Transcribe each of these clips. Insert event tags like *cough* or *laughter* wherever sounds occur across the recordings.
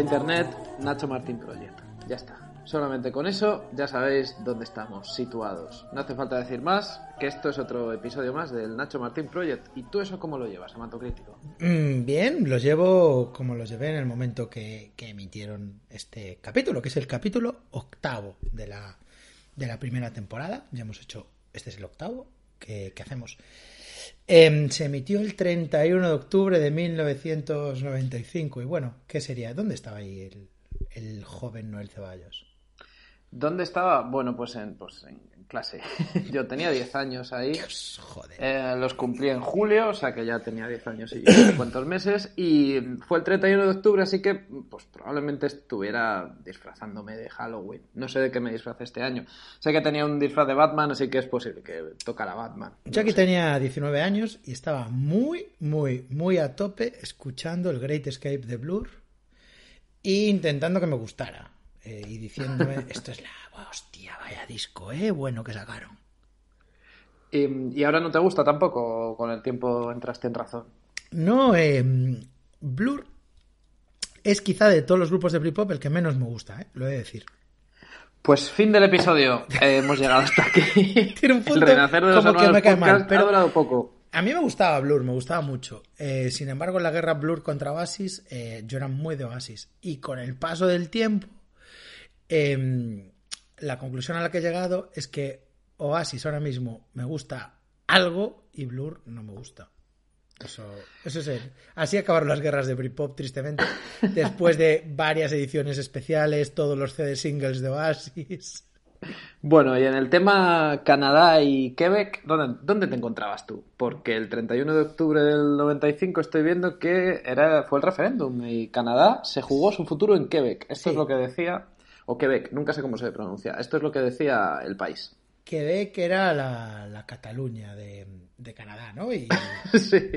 internet, Nacho Martín Project. Ya está. Solamente con eso ya sabéis dónde estamos situados. No hace falta decir más, que esto es otro episodio más del Nacho Martín Project. ¿Y tú eso cómo lo llevas, Amato Crítico? Mm, bien, los llevo como los llevé en el momento que, que emitieron este capítulo, que es el capítulo octavo de la, de la primera temporada. Ya hemos hecho, este es el octavo que, que hacemos. Em, se emitió el 31 de octubre de 1995. Y bueno, ¿qué sería? ¿Dónde estaba ahí el, el joven Noel Ceballos? ¿Dónde estaba? Bueno, pues en, pues en clase. *laughs* Yo tenía 10 años ahí. Dios, joder. Eh, los cumplí en julio, o sea que ya tenía 10 años y yo no sé cuántos meses. Y fue el 31 de octubre, así que pues probablemente estuviera disfrazándome de Halloween. No sé de qué me disfrazé este año. Sé que tenía un disfraz de Batman, así que es posible que tocara Batman. Yo No sé. tenía 19 años y estaba muy, muy, muy a tope escuchando el Great Escape de Blur e intentando que me gustara. Eh, y diciéndome, *laughs* esto es la hostia, vaya disco, eh, bueno que sacaron. Y, y ahora no te gusta tampoco, con el tiempo entraste en razón. No, eh, Blur es quizá de todos los grupos de Britpop el que menos me gusta, eh, lo he de decir. Pues fin del episodio. Eh, hemos llegado hasta aquí. *laughs* Tiene un el punto renacer de los como que hermanos me cae mal, podcast pero- ha durado poco. A mí me gustaba Blur, me gustaba mucho. Eh, sin embargo, en la guerra Blur contra Oasis, eh, yo era muy de Oasis. Y con el paso del tiempo, eh, la conclusión a la que he llegado es que Oasis ahora mismo me gusta algo y Blur no me gusta. Eso, eso es el- Así acabaron las guerras de Britpop, tristemente. *laughs* Después de varias ediciones especiales, todos los CD singles de Oasis. Bueno, y en el tema Canadá y Quebec, ¿dónde, dónde te encontrabas tú? Porque el 31 de octubre del 95 estoy viendo que era, fue el referéndum y Canadá se jugó su futuro en Quebec. Esto Sí. es lo que decía, o Quebec, nunca sé cómo se pronuncia. Esto es lo que decía el país. Quebec era la, la Cataluña de, de Canadá, ¿no? Y, *laughs* sí.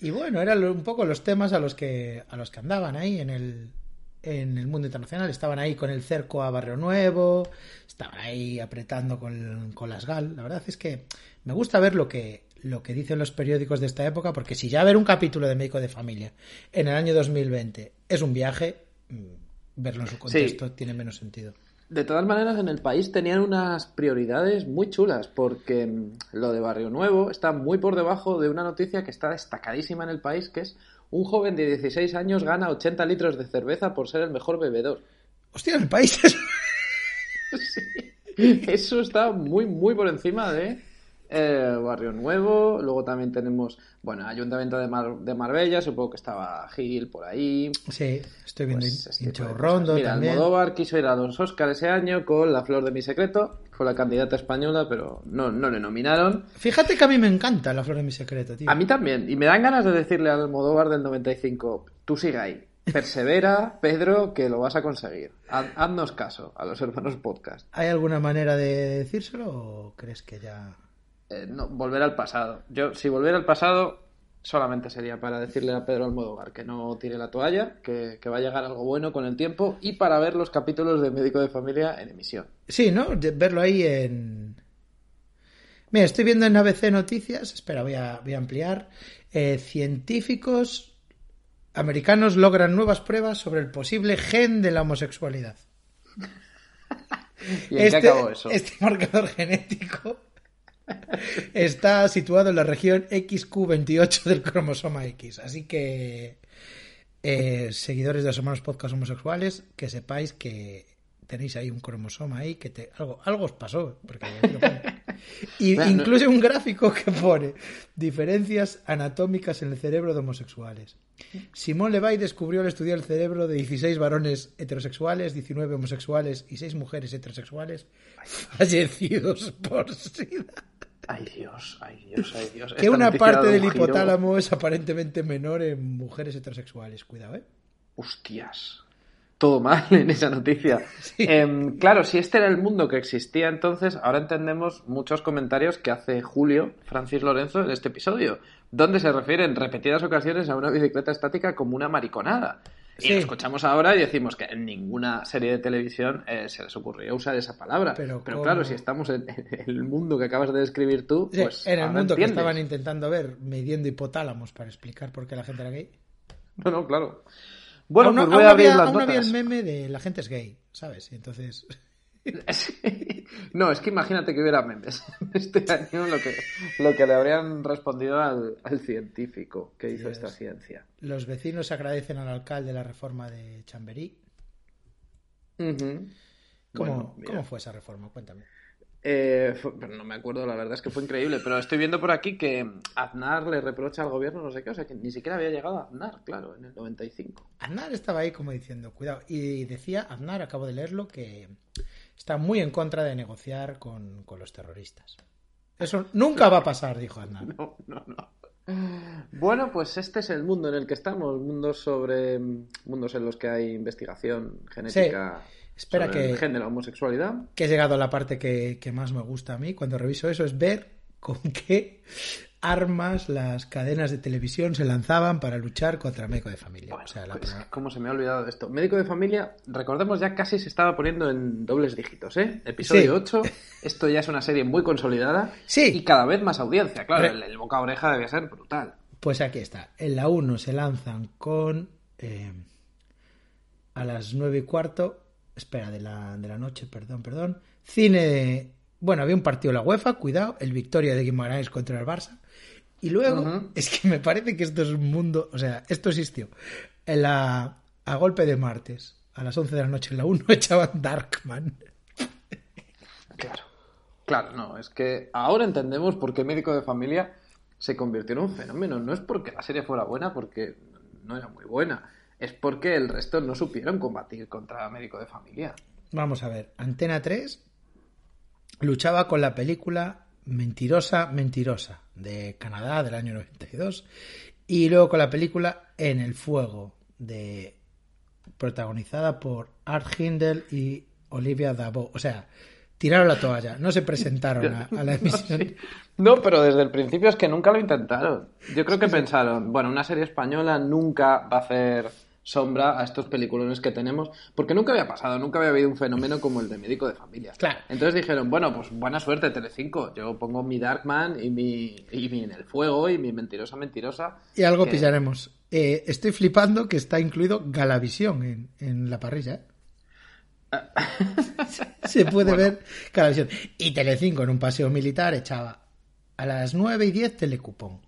Y bueno, eran un poco los temas a los que a los que andaban ahí en el en el mundo internacional. Estaban ahí con el cerco a Barrio Nuevo, estaban ahí apretando con, con las GAL. La verdad es que me gusta ver lo que lo que dicen los periódicos de esta época, porque si ya ver un capítulo de Médico de Familia en el año 2020 es un viaje, mm, verlo en su contexto tiene menos sentido. De todas maneras, en el país tenían unas prioridades muy chulas, porque mm, lo de Barrio Nuevo está muy por debajo de una noticia que está destacadísima en el país, que es un joven de 16 años gana 80 litros de cerveza por ser el mejor bebedor. Hostia, en el país *laughs* Eso está muy, muy por encima de eh, Barrio Nuevo. Luego también tenemos, bueno, Ayuntamiento de, Mar- de Marbella, supongo que estaba Gil por ahí. Sí, estoy viendo Pues, este Rondo. Mira, también. Almodóvar quiso ir a los Oscar ese año con La Flor de mi Secreto. Fue la candidata española, pero no, no le nominaron. Fíjate que a mí me encanta la flor de mi secreto, tío. A mí también. Y me dan ganas de decirle al Almodóvar del 95, tú sigue ahí. Persevera, *laughs* Pedro, que lo vas a conseguir. Haz- haznos caso a los hermanos podcast. ¿Hay alguna manera de decírselo o crees que ya... Eh, no, volver al pasado. Yo, si volviera al pasado, solamente sería para decirle a Pedro Almodóvar que no tire la toalla, que, que va a llegar algo bueno con el tiempo y para ver los capítulos de Médico de Familia en emisión. Sí, ¿no? De- verlo ahí en... Mira, estoy viendo en ABC Noticias, espera, voy a, voy a ampliar. Eh, científicos americanos logran nuevas pruebas sobre el posible gen de la homosexualidad. *laughs* ¿Y en qué acabó eso? este marcador genético está situado en la región XQ28 del cromosoma X. Así que, eh, seguidores de los hermanos podcast homosexuales, que sepáis que tenéis ahí un cromosoma ahí que te, algo, algo os pasó. Porque *laughs* y incluye un gráfico que pone diferencias anatómicas en el cerebro de homosexuales. Simón Levay descubrió al estudiar el cerebro de 16 varones heterosexuales, 19 homosexuales y 6 mujeres heterosexuales fallecidos por SIDA. Ay Dios, ay Dios, ay Dios. Que Esta una parte del giro. hipotálamo es aparentemente menor en mujeres heterosexuales. Cuidado, ¿eh? Hostias. Todo mal en esa noticia. *laughs* Sí. Em, claro, si este era el mundo que existía entonces, ahora entendemos muchos comentarios que hace Julio Francis Lorenzo en este episodio, donde se refiere en repetidas ocasiones a una bicicleta estática como una mariconada. Y lo escuchamos ahora y decimos que en ninguna serie de televisión eh, se les ocurrió usar esa palabra. Pero Pero, claro, si estamos en, el mundo que acabas de describir tú, Sí, pues en el mundo que estaban intentando ver, midiendo hipotálamos para explicar por qué la gente era gay. No, no, claro. Bueno, aún, pues aún voy a abrir había, las aún había notas. el meme de la gente es gay, ¿sabes? Y entonces... *laughs* No, es que imagínate que hubiera memes este año lo que, lo que le habrían respondido al, al científico que hizo esta ciencia. Los vecinos agradecen al alcalde la reforma de Chamberí. ¿Cómo, Bueno. ¿Cómo fue esa reforma? Cuéntame. Eh, fue- no me acuerdo, la verdad es que fue increíble. Pero estoy viendo por aquí que Aznar le reprocha al gobierno no sé qué, o sea que ni siquiera había llegado a Aznar, claro, en el 95. Aznar estaba ahí como diciendo, cuidado. Y decía, Aznar, acabo de leerlo, que está muy en contra de negociar con, con los terroristas. Eso nunca va a pasar, dijo Aznar. *laughs* No, no, no. Bueno, pues este es el mundo en el que estamos, mundos sobre mundos en los que hay investigación genética Espera sobre el que- gen de la homosexualidad. Que he llegado a la parte que, que más me gusta a mí cuando reviso eso, es ver con qué armas las cadenas de televisión se lanzaban para luchar contra el médico de familia. Bueno, o sea, la pues, primera- ¿cómo se me ha olvidado de esto? Médico de familia, recordemos ya casi se estaba poniendo en dobles dígitos, ¿eh? Episodio Sí. 8, esto ya es una serie muy consolidada Sí. y cada vez más audiencia, claro, Re- el, el boca a oreja debía ser brutal. Pues aquí está. En la 1 se lanzan con. eh, a las 9 y cuarto. Espera, de la, de la noche, perdón, perdón. Cine. Bueno, había un partido de la UEFA, cuidado. El Victoria de Guimarães contra el Barça. Y luego, es que me parece que esto es un mundo. O sea, esto existió. En la, a golpe de martes, a las 11 de la noche en la 1, *laughs* echaban Darkman. Claro. Claro, no, es que ahora entendemos por qué Médico de Familia se convirtió en un fenómeno. No es porque la serie fuera buena, porque no era muy buena. Es porque el resto no supieron combatir contra Médico de Familia. Vamos a ver, Antena 3 luchaba con la película Mentirosa, Mentirosa de Canadá del año 92 y luego con la película En el Fuego de protagonizada por Art Hindle y Olivia Dabo. O sea, tiraron la toalla, no se presentaron a, a la *laughs* emisión. Sí. No, pero desde el principio es que nunca lo intentaron. Yo creo que pensaron, bueno, una serie española nunca va a hacer sombra a estos peliculones que tenemos, porque nunca había pasado, nunca había habido un fenómeno como el de médico de familia. Claro. Entonces dijeron, bueno, pues buena suerte, Telecinco. Yo pongo mi Darkman y mi, y mi En el Fuego y mi Mentirosa Mentirosa. Y algo que- pillaremos. Eh, estoy flipando que está incluido Galavisión en, en la parrilla. ¿eh? *laughs* Se puede Bueno. ver Galavisión. Y Telecinco en un paseo militar echaba a las 9 y 10 telecupón.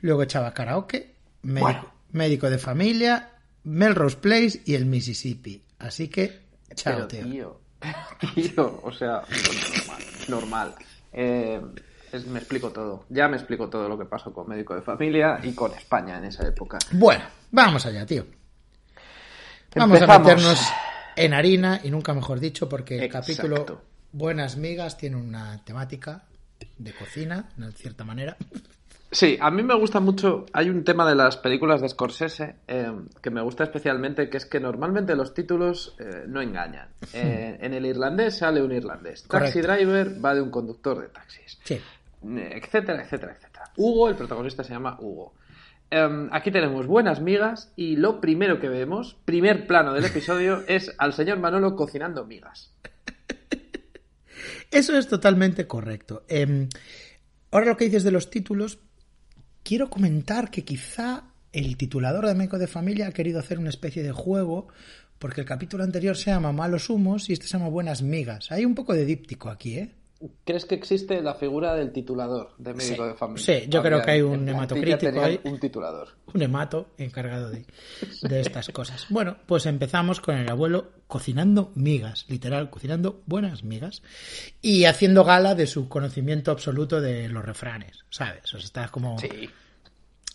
Luego echaba karaoke, médico, Bueno. médico de familia, Melrose Place y el Mississippi. Así que, chao, Pero, tío. tío, *laughs* tío, o sea, normal. normal. Eh, es- me explico todo. Ya me explico todo lo que pasó con Médico de Familia y con España en esa época. Bueno, vamos allá, tío. Vamos a meternos en harina y nunca mejor dicho porque el Exacto. capítulo Buenas Migas tiene una temática de cocina, de cierta manera. Sí, a mí me gusta mucho. Hay un tema de las películas de Scorsese eh, que me gusta especialmente, que es que normalmente los títulos eh, no engañan. *laughs* Eh, en el irlandés sale un irlandés. Taxi Correcto. Driver va de un conductor de taxis. Sí. Etcétera, etcétera, etcétera. Hugo, el protagonista se llama Hugo. Em, aquí tenemos buenas migas y lo primero que vemos, primer plano del episodio, *laughs* es al señor Manolo cocinando migas. Eso es totalmente correcto. Eh, ahora lo que dices de los títulos, quiero comentar que quizá el titulador de Meco de Familia ha querido hacer una especie de juego porque el capítulo anterior se llama Malos Humos y este se llama Buenas Migas. Hay un poco de díptico aquí, ¿eh? ¿Crees que existe la figura del titulador de médico Sí, de familia? sí, yo creo que hay un hematocrítico ahí. Un titulador. un hemato encargado de, de estas cosas. Bueno, pues empezamos con el abuelo cocinando migas, literal, cocinando buenas migas y haciendo gala de su conocimiento absoluto de los refranes, ¿sabes? O sea, está como Sí.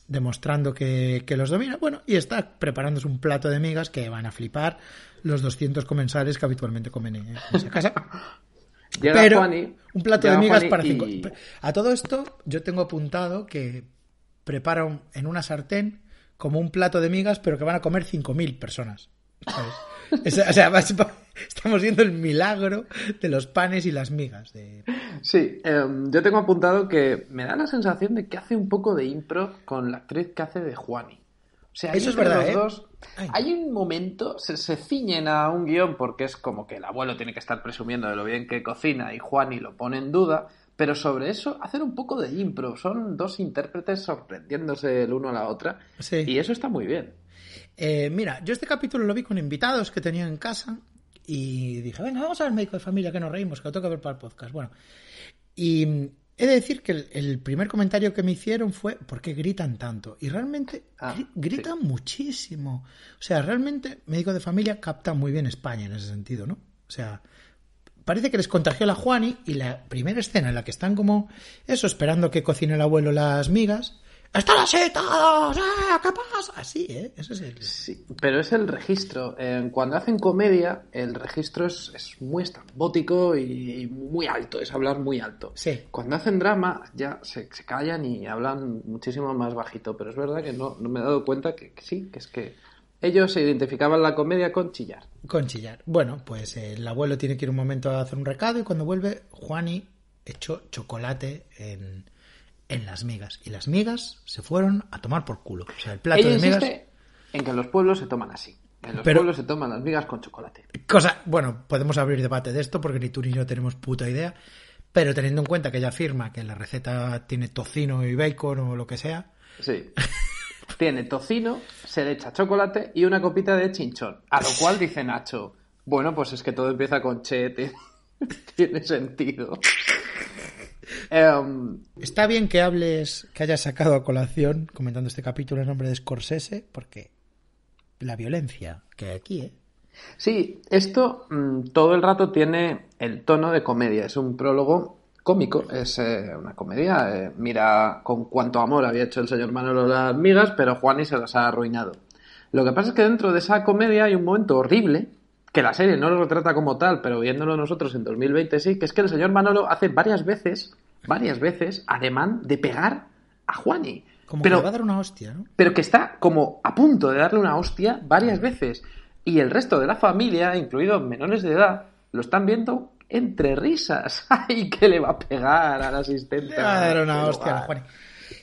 demostrando que, que los domina. Bueno, y está preparándose un plato de migas que van a flipar los 200 comensales que habitualmente comen en, en esa casa. *laughs* Llega Pero Juani, un plato de migas Juani para y- cinco. A todo esto, yo tengo apuntado que prepara un- en una sartén como un plato de migas, pero que van a comer 5.000 personas. ¿sabes? *laughs* Es- o sea, estamos viendo el milagro de los panes y las migas. De... Sí, em, yo tengo apuntado que me da la sensación de que hace un poco de impro con la actriz que hace de Juani. O sea, Eso es verdad, los ¿eh? dos hay un momento, se, se ciñen a un guion porque es como que el abuelo tiene que estar presumiendo de lo bien que cocina y Juani lo pone en duda, pero sobre eso hacen un poco de impro. Son dos intérpretes sorprendiéndose el uno a la otra Sí. y eso está muy bien. Eh, mira, yo este capítulo lo vi con invitados que tenía en casa y dije, venga, vamos a ver médico de familia que nos reímos, que lo tengo que ver para el podcast. Bueno, y he de decir que el, el primer comentario que me hicieron fue, ¿por qué gritan tanto? Y realmente Ah, gri- gritan muchísimo. O sea, realmente médico de familia capta muy bien España en ese sentido, ¿no? O sea, parece que les contagió la Juani y la primera escena en la que están como eso, esperando que cocine el abuelo las migas. ¡Están así todos! ¡Eh! ¿Qué pasa? Así, ¿eh? Ese es el... Sí, pero es el registro. Eh, cuando hacen comedia, el registro es, es muy estrambótico y muy alto, es hablar muy alto. Sí. Cuando hacen drama, ya se, se callan y hablan muchísimo más bajito, pero es verdad que no, no me he dado cuenta que, que sí, que es que ellos se identificaban la comedia con chillar. Con chillar. Bueno, pues el abuelo tiene que ir un momento a hacer un recado y cuando vuelve, Juani echó chocolate en, en las migas. Y las migas se fueron a tomar por culo. O sea, el plato Ella de migas... en que en los pueblos se toman así. En los Pero- pueblos se toman las migas con chocolate. Cosa, bueno, podemos abrir debate de esto porque ni tú ni yo tenemos puta idea. Pero teniendo en cuenta que ella afirma que la receta tiene tocino y bacon o lo que sea, Sí. Tiene tocino, se le echa chocolate y una copita de chinchón. A lo cual dice Nacho, bueno, pues es que todo empieza con che, te- *laughs* tiene sentido. Em, está bien que hables, que hayas sacado a colación comentando este capítulo en nombre de Scorsese, porque la violencia que hay aquí, ¿eh? sí, esto mm, todo el rato tiene el tono de comedia. Es un prólogo cómico, es eh, una comedia. eh, mira con cuánto amor había hecho el señor Manolo las migas, pero Juani se las ha arruinado. Lo que pasa es que dentro de esa comedia hay un momento horrible, que la serie no lo retrata como tal, pero viéndolo nosotros en 2020 sí, que es que el señor Manolo hace varias veces, varias veces, ademán de pegar a Juani. Como pero, que le va a dar una hostia, ¿no? pero que está como a punto de darle una hostia varias veces. Y el resto de la familia, incluidos menores de edad, lo están viendo entre risas. *laughs* ¡Ay, que le va a pegar al asistente! Le va a dar una hostia a! Juani.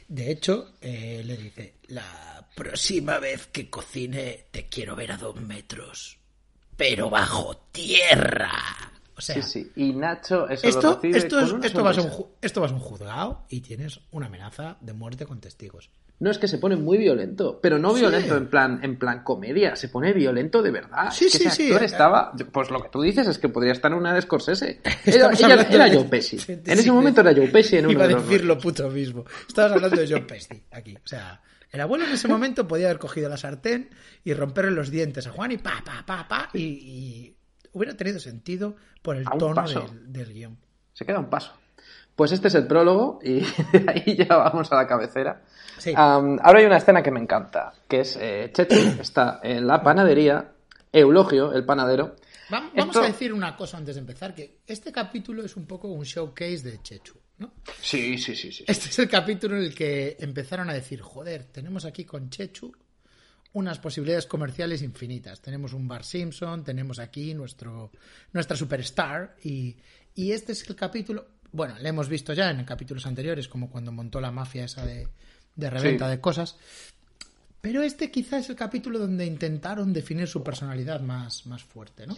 De hecho, eh, le dice, la próxima vez que cocine te quiero ver a dos metros, pero bajo tierra. O sea, Sí, sí. Y Nacho eso lo esto, recibe esto, es, esto, vas a un, esto vas a un juzgado y tienes una amenaza de muerte con testigos. No, es que se pone muy violento, pero no Sí. violento en plan en plan comedia, se pone violento de verdad. Sí, Es que sí, ese sí. actor estaba, pues lo que tú dices es que podría estar en una de Scorsese. *laughs* Era, ella- hablando era de- Joe Pesci. Sí, En ese sí. momento era Joe Pesci en uno Iba a de los decir lo puto mismo. Estabas hablando de John Pesci aquí. O sea, el abuelo en ese momento podía haber cogido la sartén y romperle los dientes a Juan y pa, pa, pa, pa, y, y hubiera tenido sentido por el tono del, del guion. Se queda un paso. Pues este es el prólogo y *laughs* de ahí ya vamos a la cabecera. Sí. Ahora hay una escena que me encanta, que es eh, Chechu está en la panadería, Eulogio, el panadero. Va- Vamos Esto- a decir una cosa antes de empezar, que este capítulo es un poco un showcase de Chechu, ¿no? Sí, sí, sí, sí. Este es el capítulo en el que empezaron a decir, joder, tenemos aquí con Chechu unas posibilidades comerciales infinitas. Tenemos un Bar Simpson, tenemos aquí nuestro, nuestra superstar y, y este es el capítulo, bueno, le hemos visto ya en capítulos anteriores, como cuando montó la mafia esa de, de reventa Sí. de cosas. Pero este quizá es el capítulo donde intentaron definir su personalidad más, más fuerte, ¿no?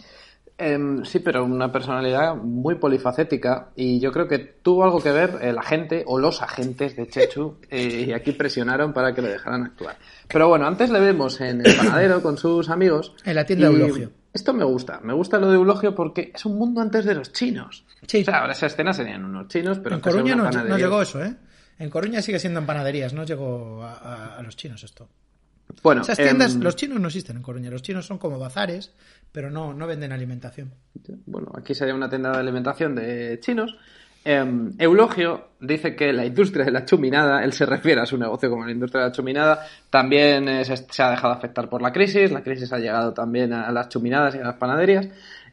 Em, sí, pero una personalidad muy polifacética y yo creo que tuvo algo que ver el agente o los agentes de Chechu eh, y aquí presionaron para que le dejaran actuar. Pero bueno, antes le vemos en el panadero con sus amigos. En la tienda de Eulogio. Esto me gusta, me gusta lo de Eulogio porque es un mundo antes de los chinos. Sí. O sea, ahora esa escena serían unos chinos, pero en Coruña no, llegó eso, ¿eh? En Coruña sigue siendo en panaderías, no llegó a, a- a los chinos esto. Bueno, Esas tiendas, em, los chinos no existen en Coruña, los chinos son como bazares, pero no, no venden alimentación. bueno, aquí sería una tienda de alimentación de chinos. Em, Eulogio dice que la industria de la chuminada, él se refiere a su negocio como la industria de la chuminada, también eh, se, se ha dejado afectar por la crisis, la crisis ha llegado también a las chuminadas y a las panaderías,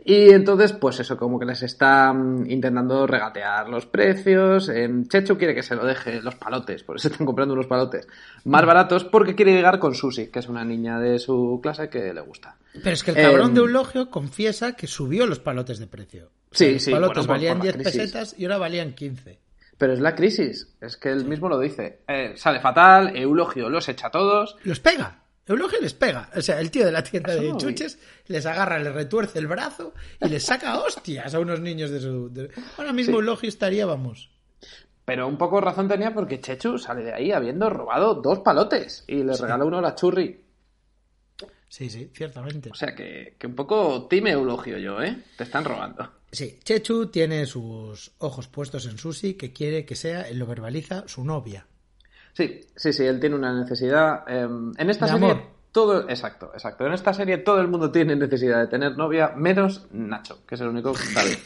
y entonces, pues eso, como que les está mm, intentando regatear los precios. em, Chechu quiere que se lo deje los palotes, por eso están comprando unos palotes más baratos, porque quiere llegar con Susi, que es una niña de su clase que le gusta. Pero es que el cabrón Em, de Eulogio confiesa que subió los palotes de precio. O Sí, sea, los sí, palotes bueno, valían por la 10 crisis. pesetas y ahora valían 15. Pero es la crisis, es que él mismo lo dice. Eh, sale fatal, Eulogio los echa a todos. Los pega. Eulogio les pega. O sea, el tío de la tienda de chuches les agarra, les retuerce el brazo y les saca hostias a unos niños de su... de- Ahora mismo Sí. Eulogio estaría, vamos... Pero un poco razón tenía porque Chechu sale de ahí habiendo robado dos palotes y le regala uno a la churri. Sí, sí, ciertamente. O sea que, que un poco time eulogio yo, ¿eh? Te están robando. Sí, Chechu tiene sus ojos puestos en Susi, que quiere que sea, él lo verbaliza, su novia. Sí, sí, sí, él tiene una necesidad. eh, en esta De serie, amor. todo. Exacto, exacto. En esta serie todo el mundo tiene necesidad de tener novia, menos Nacho, que es el único David.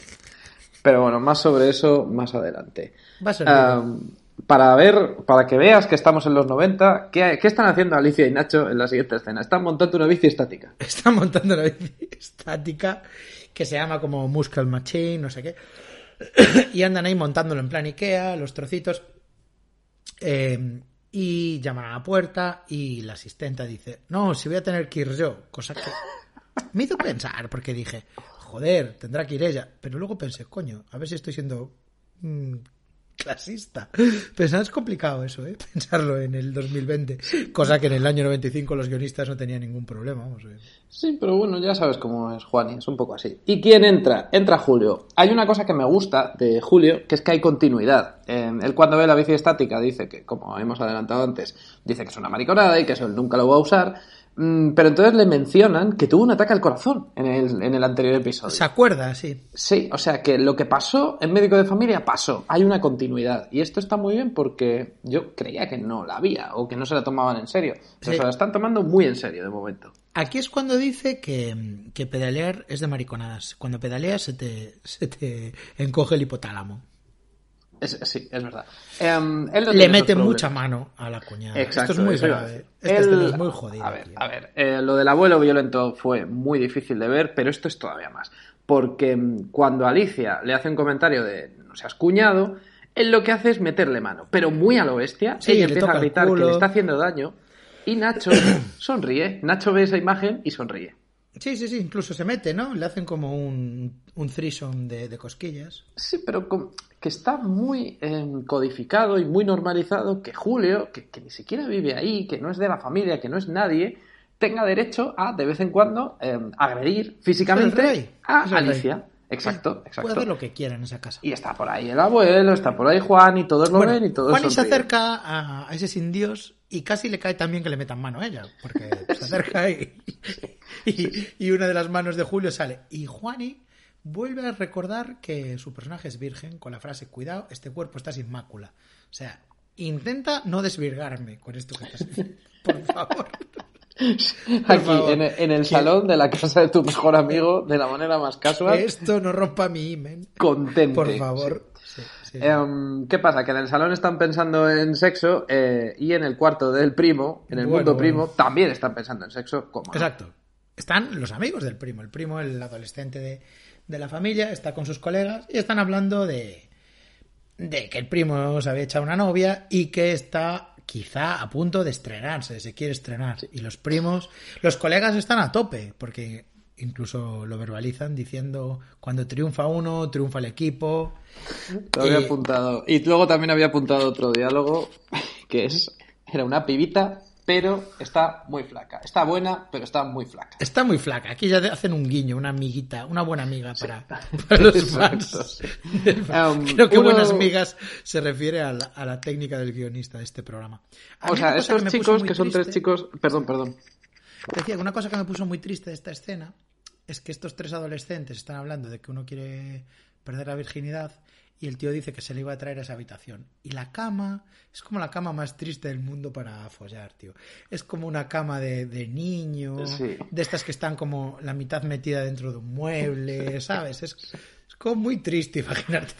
Pero bueno, más sobre eso más adelante. Va a ser bien. para ver, para que veas que estamos en los 90, ¿qué, qué están haciendo Alicia y Nacho en la siguiente escena? Están montando una bici estática. *laughs* Está montando una bici estática que se llama como Muscle Machine, no sé qué. *clears throat* Y andan ahí montándolo en plan Ikea, los trocitos. Eh, y llaman a la puerta y la asistenta dice, no, si voy a tener que ir yo. Cosa que me hizo pensar porque dije, joder, tendrá que ir ella. Pero luego pensé, coño, a ver si estoy siendo mm, clasista. Pensar es complicado eso, ¿eh? *laughs* Pensarlo en el 2020. Cosa que en el año 95 los guionistas no tenían ningún problema. Vamos a ver. Sí, pero bueno, ya sabes cómo es Juan es un poco así. ¿Y quién entra? Entra Julio. Hay una cosa que me gusta de Julio, que es que hay continuidad. Él cuando ve la bici estática dice que, como hemos adelantado antes, dice que es una mariconada y que eso él nunca lo va a usar. Mm, pero entonces le mencionan que tuvo un ataque al corazón en el, en el anterior episodio. ¿Se acuerda? Sí. Sí, o sea que lo que pasó en médico de familia pasó. Hay una continuidad. Y esto está muy bien porque yo creía que no la había o que no se la tomaban en serio. Pero Sí. se la están tomando muy en serio de momento. Aquí es cuando dice que, que pedalear es de mariconadas. Cuando pedaleas se te, se te encoge el hipotálamo. Es- sí, es verdad. Em, él no Le mete mucha mano a la cuñada. Exacto, Esto es muy eso grave. escena es muy jodida. A ver, tío. a ver, eh, lo del abuelo violento fue muy difícil de ver, pero esto es todavía más. Porque mm, cuando Alicia le hace un comentario de no seas cuñado, él lo que hace es meterle mano, pero muy a lo bestia. Sí, Ella empieza a gritar que le está haciendo daño y Nacho *coughs* sonríe. Nacho ve esa imagen y sonríe. Sí, sí, sí. Incluso se mete, ¿no? Le hacen como un, un threesome de, de cosquillas. Sí, pero que está muy eh, codificado y muy normalizado que Julio, que, que ni siquiera vive ahí, que no es de la familia, que no es nadie, tenga derecho a, de vez en cuando, eh, agredir físicamente rey. a rey. Alicia. Exacto, Puede exacto. hacer lo que quiera en esa casa. Y está por ahí el abuelo, está por ahí Juan, y todos lo Bueno, ven y todos Juani se sonríen. acerca a, a ese sin Dios y casi le cae también que le metan mano a ella, porque *laughs* se acerca y, y, y una de las manos de Julio sale. Y Juani vuelve a recordar que su personaje es virgen con la frase, cuidado, este cuerpo está sin mácula. O sea, intenta no desvirgarme con esto que estás diciendo. *laughs* Por favor. Aquí, en, en el salón de la casa de tu mejor amigo, de la manera más casual, Esto no rompa mi imen. contente. Por favor. Sí. Em, ¿Qué pasa? Que en el salón están pensando en sexo eh, y en el cuarto del primo, en el Bueno, mundo bueno. primo, también están pensando en sexo. como Exacto. Están los amigos del primo. El primo, el adolescente de, de la familia, está con sus colegas y están hablando de, de que el primo se había echado una novia y que está quizá a punto de estrenarse, se quiere estrenar. Y los primos, los colegas están a tope, porque incluso lo verbalizan diciendo cuando triunfa uno, triunfa el equipo. Lo había Eh, apuntado. Y luego también había apuntado otro diálogo *laughs* que es era una pibita, pero está muy flaca. Está buena, pero está muy flaca. Está muy flaca. Aquí ya hacen un guiño, una amiguita, una buena amiga para, *laughs* para los Exacto, fans. sí. del fan. Um, *laughs* Creo que uno- buenas amigas se refiere a la, a la técnica del guionista de este programa. A O sea, puso chicos que son tres chicos. Perdón, perdón. Decía que una cosa que me puso muy triste de esta escena es que estos tres adolescentes están hablando de que uno quiere perder la virginidad y el tío dice que se le iba a traer a esa habitación. Y la cama es como la cama más triste del mundo para follar, tío. Es como una cama de, de niño, Sí. de estas que están como la mitad metida dentro de un mueble, *laughs* ¿sabes? Es, es como muy triste imaginarte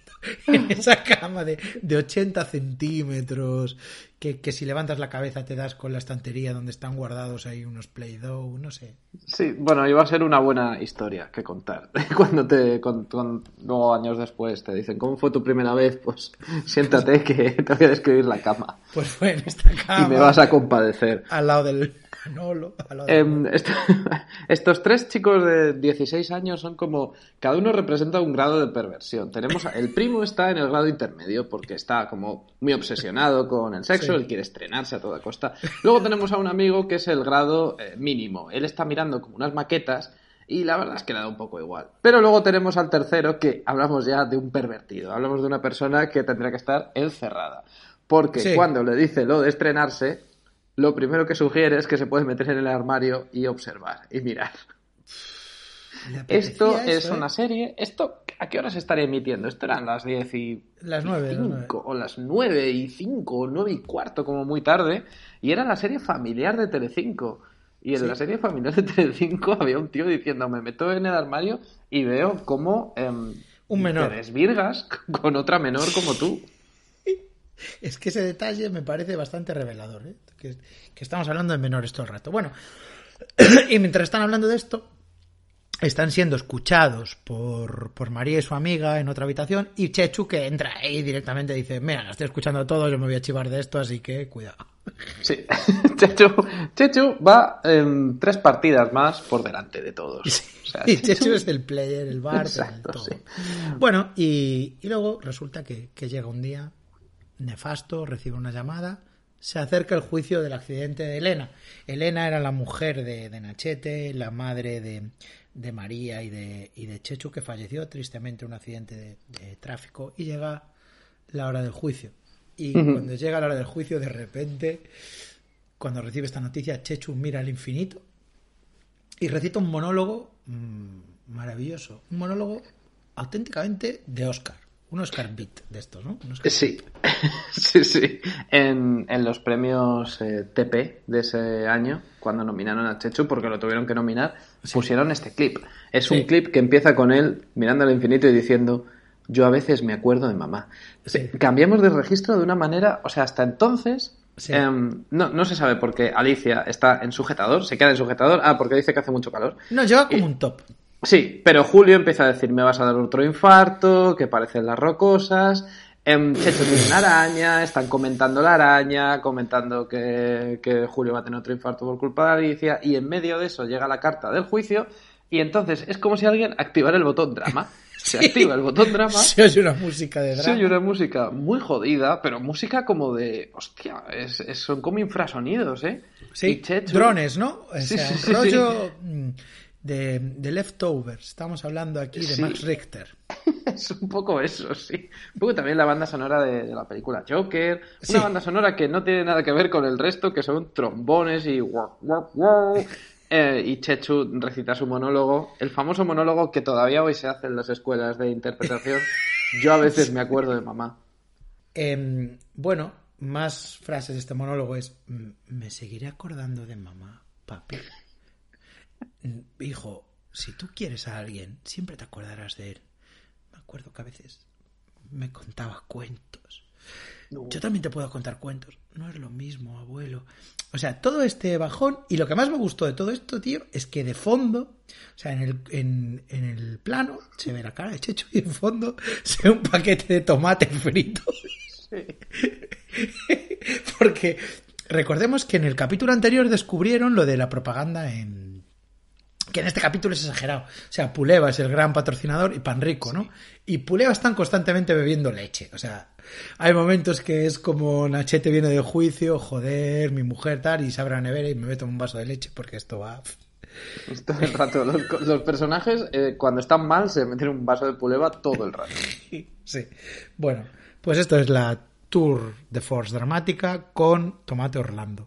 *laughs* en esa cama de, de 80 centímetros, que, que si levantas la cabeza te das con la estantería donde están guardados ahí unos Play-Doh, no sé. Sí, bueno, iba a ser una buena historia que contar. *laughs* Cuando te, con- con- luego años después te dicen, ¿cómo fue tu primera vez? Pues *laughs* siéntate que te voy a describir la cama Pues fue en esta cama. y me vas a compadecer. Al lado del Manolo. al lado del- Em, est- *laughs* estos tres chicos de 16 años son como, cada uno representa un grado de perversión. Tenemos, el primo está en el grado intermedio porque está como muy obsesionado con el sexo, Sí. él quiere estrenarse a toda costa. Luego tenemos a un amigo que es el grado eh, mínimo. Él está mirando como unas maquetas y la verdad es que le da un poco igual. Pero luego tenemos al tercero que hablamos ya de un pervertido, hablamos de una persona que tendría que estar encerrada. Porque Sí. cuando le dice lo de estrenarse, lo primero que sugiere es que se puede meter en el armario y observar y mirar. Esto es una serie. ¿Esto a qué hora se estaría emitiendo? Esto eran las 10 y. Las 9, O las 9 y 5, o 9 y cuarto, como muy tarde. Y era la serie familiar de Telecinco. Y en la serie familiar de Telecinco había un tío diciendo: Me meto en el armario y veo cómo. Em, un menor. Te desvirgas con otra menor como tú. *laughs* Es que ese detalle me parece bastante revelador, ¿eh? que, que, estamos hablando de menores todo el rato. Bueno, *clears throat* y mientras están hablando de esto, están siendo escuchados por, por, María y su amiga en otra habitación y Chechu que entra ahí directamente dice, mira, la estoy escuchando todo, yo me voy a chivar de esto, así que cuidado. *laughs* Sí, *laughs* Chechu, Chechu va en tres partidas más por delante de todos. y Chechu... es el player, el bar, todo. Bueno, y, y, luego resulta que, que llega un día nefasto, recibe una llamada se acerca el juicio del accidente de Elena. Elena era la mujer de, de Nachete, la madre de, de María y de, y de Chechu, que falleció tristemente en un accidente de, tráfico, y llega la hora del juicio. Y cuando llega la hora del juicio, de repente, cuando recibe esta noticia, Chechu mira al infinito y recita un monólogo mm, maravilloso, un monólogo auténticamente de Oscar. Un Oscar Beat de estos, ¿no? sí, *laughs* sí, sí. En, en los premios eh, TP de ese año, cuando nominaron a Chechu, porque lo tuvieron que nominar, pusieron este clip. Es un clip que empieza con él mirando al infinito y diciendo, yo a veces me acuerdo de mamá. Cambiamos de registro de una manera, o sea, hasta entonces... Em, no, no se sabe por qué Alicia está en sujetador, se queda en sujetador. Ah, porque dice que hace mucho calor. No, lleva como un top. Sí, pero Julio empieza a decir, me vas a dar otro infarto, que parecen las rocosas. En Checho tiene una araña, están comentando la araña, comentando que, que, Julio va a tener otro infarto por culpa de Alicia, y en medio de eso llega la carta del juicio, y entonces es como si alguien activara el botón drama. *laughs* Se activa el botón drama. Se oye una música de drama. Se oye una música muy jodida, pero música como de. Hostia, es, son como infrasonidos, ¿eh? Sí, drones, ¿no? O sea, rollo. *laughs* De, Leftovers. Estamos hablando aquí de Max Richter. *laughs* es un poco eso, sí. Un poco también la banda sonora de, la película Joker. Una banda sonora que no tiene nada que ver con el resto, que son trombones y... Eh, y Chechu recita su monólogo, el famoso monólogo que todavía hoy se hace en las escuelas de interpretación. *laughs* Yo a veces me acuerdo de mamá. Em, bueno, más frases de este monólogo es, me seguiré acordando de mamá, papi hijo, si tú quieres a alguien, siempre te acordarás de él. Me acuerdo que a veces me contaba cuentos. Yo también te puedo contar cuentos. No es lo mismo, abuelo. O sea, todo este bajón. Y lo que más me gustó de todo esto, tío, es que de fondo, o sea, en el, en, el plano, se ve la cara de Checho y en fondo *laughs* se ve un paquete de tomate frito. *laughs* Porque recordemos que en el capítulo anterior descubrieron lo de la propaganda en que en este capítulo es exagerado. O sea, Puleva es el gran patrocinador y Pan Rico, ¿no? Y Puleva están constantemente bebiendo leche. O sea, hay momentos que es como Nachete viene de juicio, joder, mi mujer tal, y se abre la nevera y me meto un vaso de leche porque esto va... Todo el rato. Los, personajes, eh, cuando están mal, se meten un vaso de Puleva todo el rato. *laughs* Sí. Bueno, pues esto es la Tour de Force dramática con Tomate Orlando.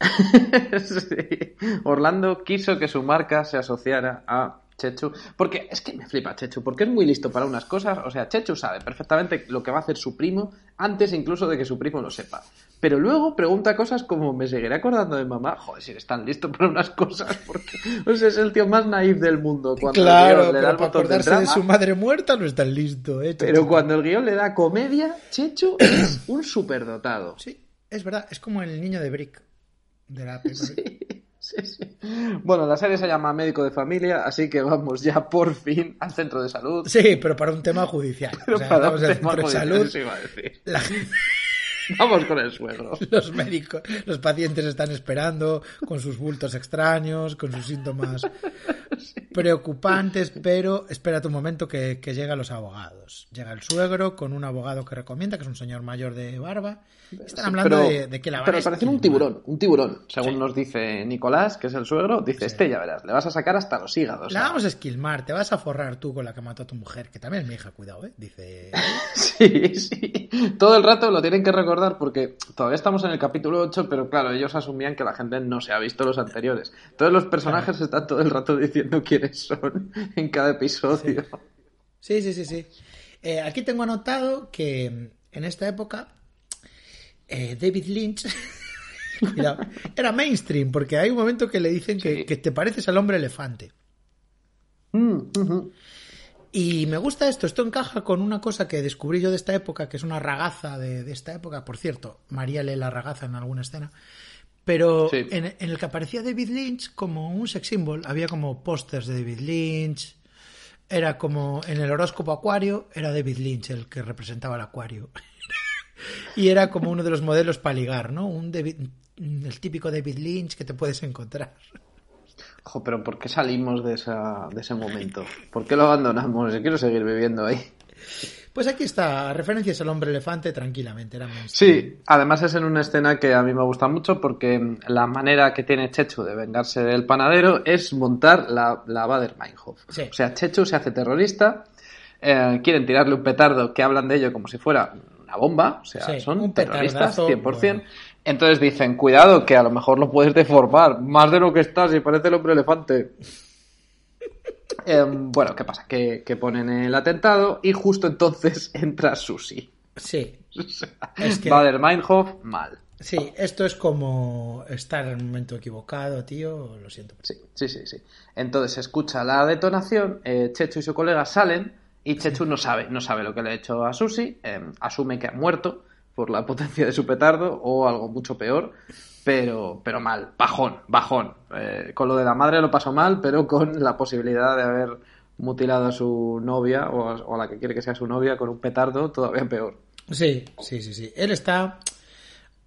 *laughs* Orlando quiso que su marca se asociara a Chechu, porque es que me flipa Chechu, porque es muy listo para unas cosas, o sea, Chechu sabe perfectamente lo que va a hacer su primo antes incluso de que su primo lo sepa. Pero luego pregunta cosas como, ¿me seguiré acordando de mamá? Joder, si eres tan listo para unas cosas, porque es el tío más naif del mundo. Cuando claro, le da para acordarse de, su madre muerta no es tan listo, ¿eh? Pero cuando el guion le da comedia, Chechu es un superdotado. Sí, es verdad, es como el niño de Brick de la *laughs* Sí, sí, Bueno, la serie se llama Médico de Familia, así que vamos ya por fin al centro de salud. Sí, pero para un tema judicial. Pero *laughs* para un tema de salud. *laughs* Vamos con el suegro. Los médicos, los pacientes están esperando con sus bultos extraños, con sus síntomas preocupantes, pero espérate un momento que, que llegan los abogados. Llega el suegro con un abogado que recomienda, que es un señor mayor de barba, están hablando de, que la Pero parece un tiburón, un tiburón, según nos dice Nicolás, que es el suegro, dice, este ya verás, le vas a sacar hasta los hígados. La vamos a esquilmar, te vas a forrar tú con la que mató a tu mujer, que también es mi hija, cuidado, ¿eh? Dice... *laughs* sí, sí. todo el rato lo tienen que recordar porque todavía estamos en el capítulo 8, pero claro, ellos asumían que la gente no se ha visto los anteriores. Todos los personajes están todo el rato diciendo *laughs* quiénes son en cada episodio. Sí, sí, sí, sí. Eh, aquí tengo anotado que mm, en esta época eh, David Lynch *laughs* cuidado, era mainstream, porque hay un momento que le dicen que, Sí. que te pareces al hombre elefante. Mm. Y me gusta esto, esto encaja con una cosa que descubrí yo de esta época, que es una ragaza de, de esta época. Por cierto, María lee la ragaza en alguna escena. Pero Sí. en, en el que aparecía David Lynch como un sex symbol, había como pósters de David Lynch. Era como en el horóscopo Acuario, era David Lynch el que representaba el Acuario. *laughs* y era como uno de los modelos para ligar, ¿no? Un David- el típico David Lynch que te puedes encontrar. Jo, pero ¿por qué salimos de, esa, de ese momento? ¿Por qué lo abandonamos? Yo quiero seguir viviendo ahí. Pues aquí está, referencias al hombre elefante tranquilamente. Era. Sí, además es en una escena que a mí me gusta mucho porque la manera que tiene Chechu de vengarse del panadero es montar la, la Bader Meinhof. Sí. O sea, Chechu se hace terrorista, eh, quieren tirarle un petardo que hablan de ello como si fuera una bomba, o sea, Sí, son un terroristas petardazo, 100%. bueno. Entonces dicen, cuidado, que a lo mejor lo puedes deformar más de lo que estás y parece el hombre elefante. Em, bueno, ¿qué pasa? Que, que ponen el atentado y justo entonces *laughs* entra Susi. Sí, *laughs* Es que- Bader Meinhof, mal. sí, esto es como estar en el momento equivocado, tío. Lo siento. Sí, sí, sí, sí. Entonces se escucha la detonación, eh, Chechu y su colega salen y Chechu no sabe, no sabe lo que le ha hecho a Susi, eh, asume que ha muerto por la potencia de su petardo o algo mucho peor, pero, pero mal, bajón, bajón. Eh, con lo de la madre lo pasó mal, pero con la posibilidad de haber mutilado a su novia o a, o a la que quiere que sea su novia con un petardo, todavía peor. Sí, sí, sí, sí. Él está.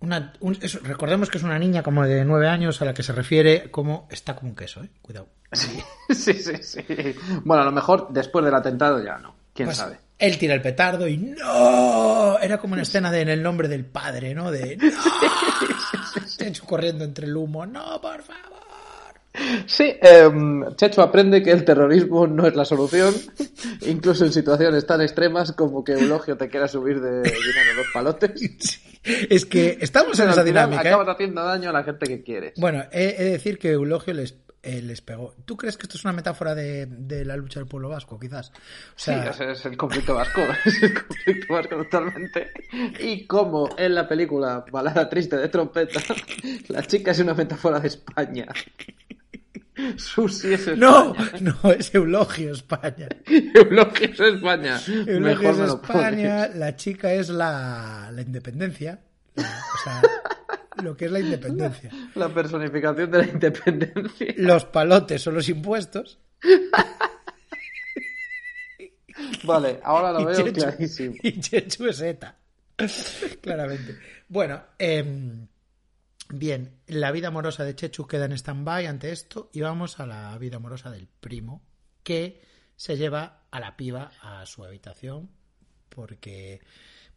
Una, un- es- recordemos que es una niña como de nueve años a la que se refiere como está como un queso, ¿eh? Cuidado. Sí, *laughs* sí, sí, sí. Bueno, a lo mejor después del atentado ya no, quién Pues, sabe. Él tira el petardo y ¡no! Era como una escena de En el nombre del padre, ¿no? De ¡no! *laughs* *laughs* Chechu corriendo entre el humo. ¡No, por favor! Sí, em, Checho aprende que el terrorismo no es la solución, *laughs* incluso en situaciones tan extremas como que Eulogio te quiera subir de dinero los palotes. *laughs* Es que estamos en esa dinámica. ¿eh? Acabas haciendo daño a la gente que quieres. Bueno, he, he de decir que Eulogio les, eh, les pegó. ¿Tú crees que esto es una metáfora de, de la lucha del pueblo vasco, quizás? O Sí, ese es el conflicto vasco, *laughs* es el conflicto vasco totalmente. Y como en la película Balada Triste de Trompeta, *laughs* la chica es una metáfora de España. *laughs* Susi es España. no, no, es Eulogio España. Eulogio es España. Eulogio Mejor es España, la chica es la, la independencia. La- o sea, *laughs* lo que es la independencia. La personificación de la independencia. Los palotes son los impuestos. *laughs* Vale, ahora lo y veo Chechu- clarísimo. Y Chechu es ETA. *laughs* Claramente. Bueno, em, bien, la vida amorosa de Chechu queda en stand-by ante esto y vamos a la vida amorosa del primo que se lleva a la piba a su habitación porque,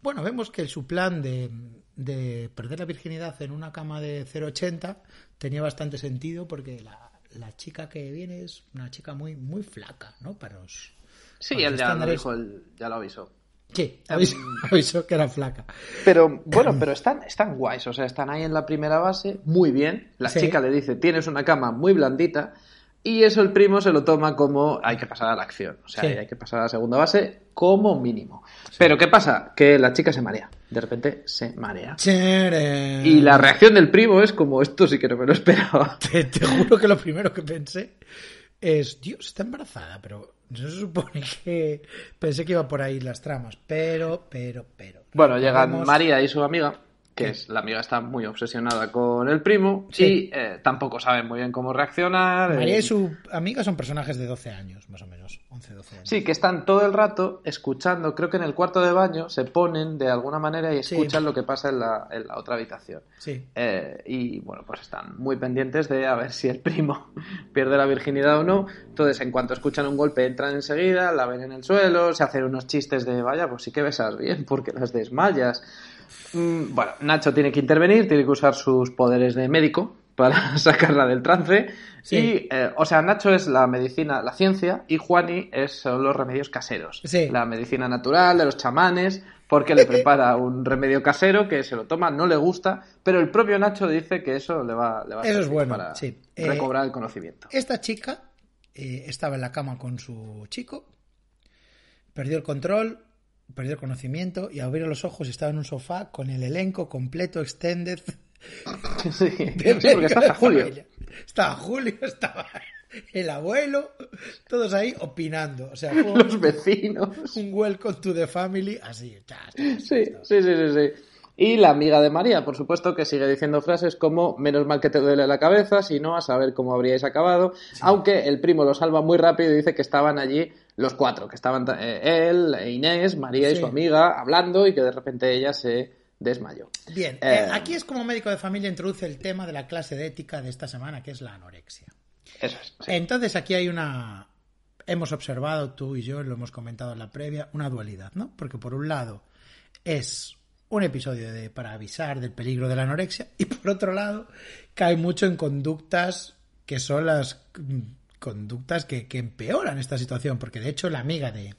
bueno, vemos que su plan de, de perder la virginidad en una cama de 0,80 tenía bastante sentido porque la, la chica que viene es una chica muy, muy flaca, ¿no? Para los... Sí, para él los ya lo dijo, él ya lo avisó. Sí, avisó, avisó que era flaca. Pero *clears throat* bueno, pero están, están guays, o sea, están ahí en la primera base, muy bien. La Sí. chica le dice, tienes una cama muy blandita, y eso el primo se lo toma como hay que pasar a la acción, o sea, Sí. hay que pasar a la segunda base como mínimo. Pero ¿qué pasa? Que la chica se marea, de repente se marea. Chere. Y la reacción del primo es como, esto sí que no me lo esperaba. *laughs* Te, te juro que lo primero que pensé es, Dios, está embarazada, pero no se supone que pensé que iba por ahí las tramas, pero, pero, pero. Bueno, llegan María y su amiga, que Sí. es la amiga está muy obsesionada con el primo Sí. y eh, tampoco saben muy bien cómo reaccionar. María eh, y su amiga son personajes de 12 años, más o menos, 11, 12 años. Sí, que están todo el rato escuchando, creo que en el cuarto de baño se ponen de alguna manera y Sí. escuchan lo que pasa en la, en la otra habitación. Sí. Eh, y bueno, pues están muy pendientes de a ver si el primo *laughs* pierde la virginidad o no. Entonces, en cuanto escuchan un golpe, entran enseguida, la ven en el suelo, se hacen unos chistes de vaya, pues sí que besas bien, porque las desmayas. Mm, bueno, Nacho tiene que intervenir, tiene que usar sus poderes de médico para *laughs* sacarla del trance. Sí. Y, eh, o sea, Nacho es la medicina, la ciencia, y Juani es, son los remedios caseros. Sí. La medicina natural, de los chamanes, porque le prepara *laughs* un remedio casero que se lo toma, no le gusta, pero el propio Nacho dice que eso le va, le va a Eso es servir bueno, para sí. Eh, recobrar el conocimiento. Esta chica eh, estaba en la cama con su chico, perdió el control, perdió el conocimiento y al abrir los ojos estaba en un sofá con el elenco completo, extended. *laughs* Sí, *laughs* sí, porque está hasta Julio. Familia. Estaba Julio, *laughs* estaba el abuelo, todos ahí opinando. O sea, un, Los vecinos. un welcome to the family así. chas, chas, Sí, chas. sí, sí, sí, sí. Y la amiga de María, por supuesto, que sigue diciendo frases como menos mal que te duele la cabeza, si no, a saber cómo habríais acabado. Aunque el primo lo salva muy rápido y dice que estaban allí los cuatro, que estaban eh, él, Inés, María y su amiga hablando y que de repente ella se desmayó. Bien, Eh, eh, aquí es como médico de familia introduce el tema de la clase de ética de esta semana, que es la anorexia. Eso es. sí. Entonces aquí hay una... Hemos observado, tú y yo, lo hemos comentado en la previa, una dualidad, ¿no? Porque por un lado es un episodio de, para avisar del peligro de la anorexia y por otro lado cae mucho en conductas que son las mm, conductas que, que empeoran esta situación, porque de hecho la amiga de,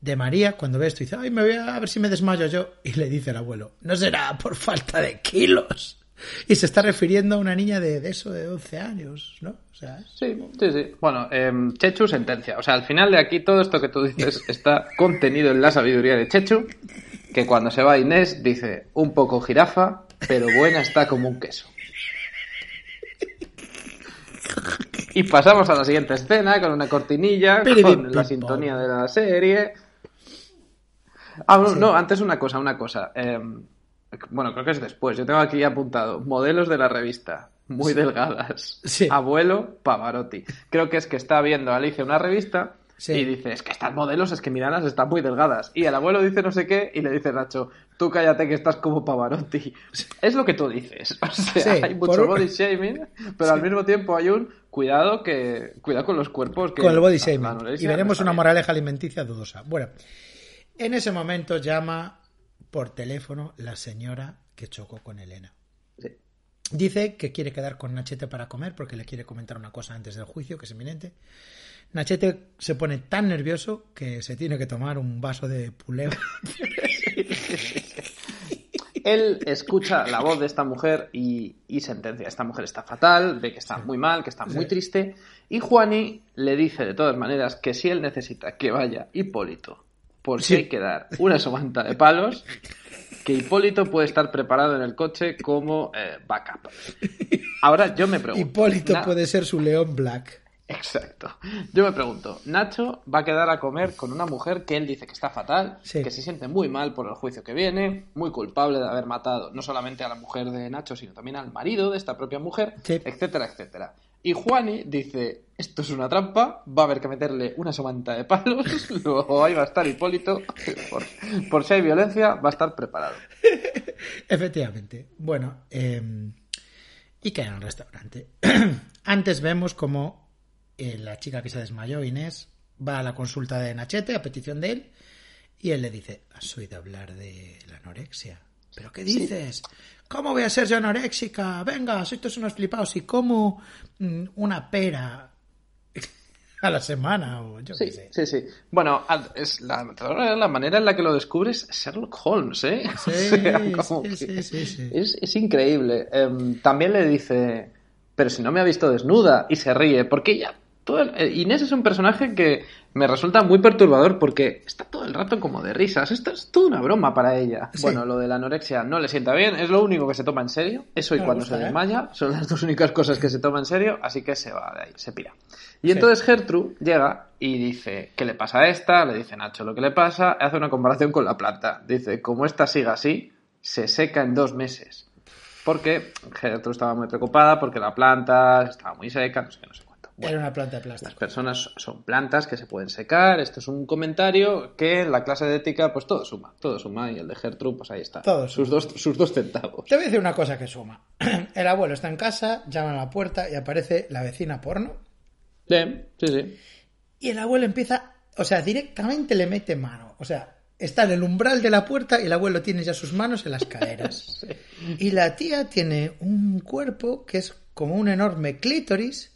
de María, cuando ve esto, dice, ay, me voy a ver si me desmayo yo. Y le dice el abuelo, no será por falta de kilos. Y se está refiriendo a una niña de, de eso, de 12 años, ¿no? O sea, es- Sí, sí, sí. Bueno, em, Chechu sentencia. O sea, al final de aquí todo esto que tú dices *laughs* está contenido en la sabiduría de Chechu, que cuando se va Inés dice un poco jirafa, pero buena está como un queso. *laughs* Y pasamos a la siguiente escena con una cortinilla, con la sintonía de la serie. Ah, no, no, antes una cosa, una cosa. Em, bueno, creo que es después. Yo tengo aquí apuntado modelos de la revista, muy delgadas. Sí. Abuelo Pavarotti. Creo que es que está viendo Alicia una revista Sí. y dice, es que estas modelos, es que miranas están muy delgadas. Y el abuelo dice no sé qué y le dice Nacho, tú cállate que estás como Pavarotti. *laughs* Es lo que tú dices. O sea, Sí, hay mucho body shaming, pero al mismo tiempo hay un cuidado que cuidado con los cuerpos. Que con el body shaming. Y veremos una moraleja alimenticia dudosa. Bueno, en ese momento llama por teléfono la señora que chocó con Elena. Dice que quiere quedar con Nachete para comer porque le quiere comentar una cosa antes del juicio, que es inminente. Nachete se pone tan nervioso que se tiene que tomar un vaso de puleo. *laughs* Él escucha la voz de esta mujer y, y sentencia. Esta mujer está fatal, ve que está muy mal, que está muy triste. Y Juani le dice de todas maneras que si él necesita que vaya Hipólito, por si Sí. hay que dar una somanta de palos, *laughs* que Hipólito puede estar preparado en el coche como eh, backup. Ahora yo me pregunto. Hipólito Na- puede ser su león black. Exacto. Yo me pregunto, Nacho va a quedar a comer con una mujer que él dice que está fatal, Sí. que se siente muy mal por el juicio que viene, muy culpable de haber matado no solamente a la mujer de Nacho, sino también al marido de esta propia mujer, Sí. etcétera, etcétera. Y Juani dice, esto es una trampa, va a haber que meterle una somanta de palos, *laughs* luego ahí va a estar Hipólito, por, por si hay violencia, va a estar preparado. Efectivamente. Bueno, eh, y cae en el restaurante. *clears throat* Antes vemos como eh, la chica que se desmayó, Inés, va a la consulta de Nachete a petición de él y él le dice, ¿has oído hablar de la anorexia? ¿Pero qué dices? ¿Cómo voy a ser yo anoréxica? Venga, sois todos unos flipados y como mm, una pera a la semana o yo Sí, qué sé. sí, sí. Bueno, es la, la manera en la que lo descubres Sherlock Holmes, ¿eh? *laughs* Sí, O sea, como sí, que sí, sí, sí. Es, es increíble. Em, también le dice, pero si no me ha visto desnuda, y se ríe, porque ella... Todo el- eh, Inés es un personaje que me resulta muy perturbador porque está todo el rato como de risas. Esto es toda una broma para ella. Sí. Bueno, lo de la anorexia no le sienta bien, es lo único que se toma en serio. Eso y Me cuando gusta, se ¿eh? desmaya son las dos únicas cosas que se toma en serio, así que se va de ahí, se pira. Y Sí. entonces Gertrude llega y dice, ¿qué le pasa a esta? Le dice Nacho lo que le pasa, hace una comparación con la planta. Dice, como esta siga así, se seca en dos meses. Porque Gertrude estaba muy preocupada porque la planta estaba muy seca, no sé qué, no sé cuánto. Bueno, Era una planta de las plástico. personas son plantas que se pueden secar. Esto es un comentario que en la clase de ética, pues todo suma, todo suma. Y el de Gertrude, pues ahí está. Todo sus, dos, sus dos centavos. Te voy a decir una cosa que suma. *clears throat* El abuelo está en casa, llama a la puerta y aparece la vecina porno. Bien, sí, sí. Y el abuelo empieza, o sea, directamente le mete mano. O sea, está en el umbral de la puerta y el abuelo tiene ya sus manos en las caderas. *laughs* Y la tía tiene un cuerpo que es como un enorme clítoris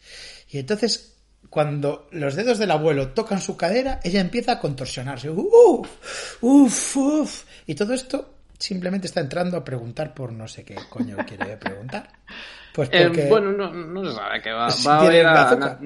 y entonces cuando los dedos del abuelo tocan su cadera, ella empieza a contorsionarse. Uf, uf, uf. Y todo esto simplemente está entrando a preguntar por no sé qué coño quiere preguntar. Pues Eh, porque... bueno, no, no se sabe que *laughs* va, a. Na-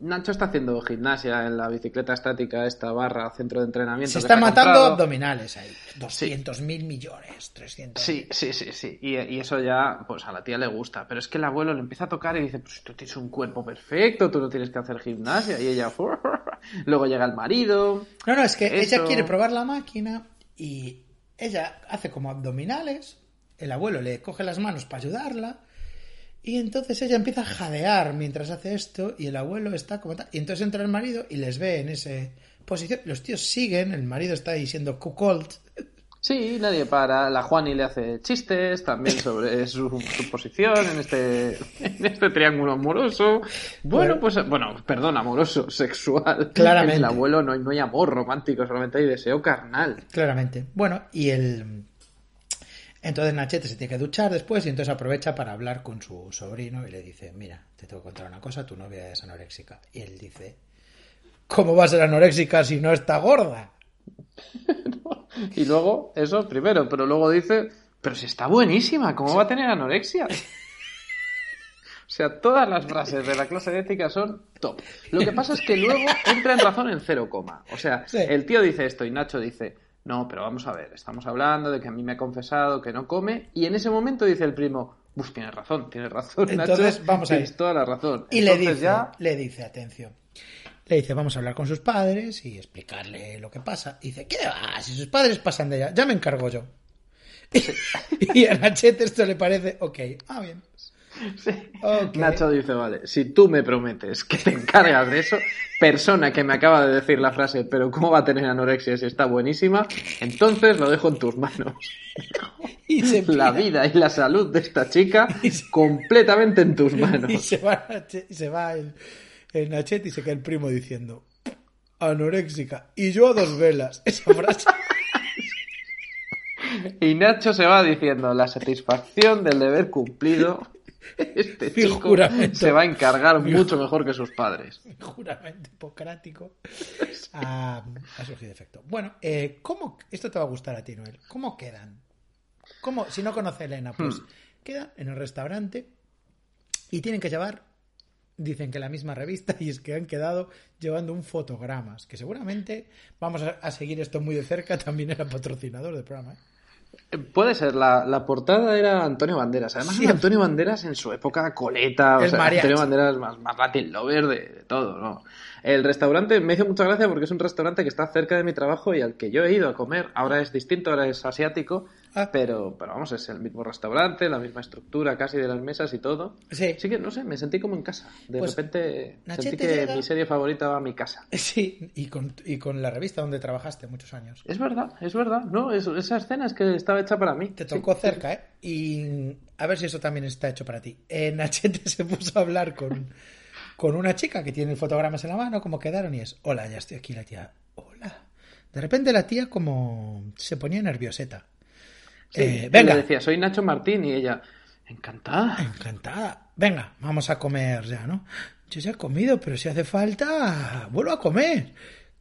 Nacho está haciendo gimnasia en la bicicleta estática, esta barra, centro de entrenamiento. se está matando abdominales ahí. 200 mil millones, 300. Sí, sí, sí, sí. Y, y eso ya, pues a la tía le gusta. Pero es que el abuelo le empieza a tocar y dice, pues tú tienes un cuerpo perfecto, tú no tienes que hacer gimnasia. Y ella, *laughs* luego llega el marido. No, no, es que ella quiere probar la máquina y ella hace como abdominales, el abuelo le coge las manos para ayudarla y entonces ella empieza a jadear mientras hace esto y el abuelo está como tal. Y entonces entra el marido y les ve en esa posición. Los tíos siguen, el marido está ahí siendo cuckold. Sí, nadie para. La Juani le hace chistes también sobre *laughs* su, su posición en este, en este triángulo amoroso. Bueno, Bueno. pues, bueno, perdón, amoroso, sexual. Claramente. En el abuelo no no hay amor romántico, solamente hay deseo carnal. Claramente. Bueno, y el... Entonces Nachete se tiene que duchar después y entonces aprovecha para hablar con su sobrino y le dice, mira, te tengo que contar una cosa, tu novia es anoréxica. Y él dice, ¿cómo va a ser anoréxica si no está gorda? *laughs* Y luego, eso primero, pero luego dice, pero si está buenísima, ¿cómo va a tener anorexia? *laughs* O sea, todas las frases de la clase de ética son top. Lo que pasa es que luego entra en razón en cero coma. O sea, Sí. el tío dice esto y Nacho dice, no, pero vamos a ver, estamos hablando de que a mí me ha confesado que no come, y en ese momento dice el primo, Uf, tienes razón, tienes razón, Entonces, Nacho, vamos a tienes ir. toda la razón. Y le Entonces dice, ya, le dice, atención. Le dice, vamos a hablar con sus padres y explicarle lo que pasa. Y dice, ¿qué va? Si sus padres pasan de ella, ya me encargo yo. *laughs* y a Nachete esto le parece, ok, ah, bien. Sí. Nacho dice, vale, si tú me prometes que te encargas de eso, persona que me acaba de decir la frase, pero ¿cómo va a tener anorexia si está buenísima? Entonces lo dejo en tus manos. *laughs* Y se La vida y la salud de esta chica *laughs* completamente en tus *laughs* Y manos. se va, Nache- y se va el, el Nachete y se queda el primo diciendo, anoréxica. Y yo a dos velas. Esa frase. Y Nacho se va diciendo la satisfacción del deber cumplido. *laughs* Este Mi chico juramento. se va a encargar mucho mejor que sus padres. juramento hipocrático ha, ha surgido efecto. Bueno, eh, ¿cómo, esto te va a gustar a ti, Noel. ¿Cómo quedan? ¿Cómo, si no conoce a Elena, pues Hmm. quedan en el restaurante y tienen que llevar, dicen que la misma revista, y es que han quedado llevando un fotogramas, que seguramente vamos a, a seguir esto muy de cerca, también era patrocinador del programa. ¿eh? Puede ser, la, la portada era Antonio Banderas. Además, Sí. Antonio Banderas en su época coleta, o El sea, mariachi. Antonio Banderas más, más Latin lover de, de todo, ¿no? El restaurante me hizo mucha gracia porque es un restaurante que está cerca de mi trabajo y al que yo he ido a comer. Ahora es distinto, ahora es asiático, Ah. pero, pero vamos, es el mismo restaurante, la misma estructura casi de las mesas y todo. Sí. Así que, no sé, me sentí como en casa. De Pues, repente Nachete sentí que llega- mi serie favorita va a mi casa. *laughs* Sí, y con, y con la revista donde trabajaste muchos años. Es verdad, es verdad. No, es- esa escena es que estaba hecha para mí. Te Sí. tocó cerca, ¿eh? Y a ver si eso también está hecho para ti. Eh, Nachete se puso a hablar con, con una chica que tiene fotogramas en la mano, como quedaron, y es, hola, ya estoy aquí, la tía, hola. De repente la tía como se ponía nervioseta. Sí, Eh, venga, Le decía, soy Nacho Martín y ella, encantada. encantada. Venga, vamos a comer ya, ¿no? Yo ya he comido, pero si hace falta, vuelvo a comer.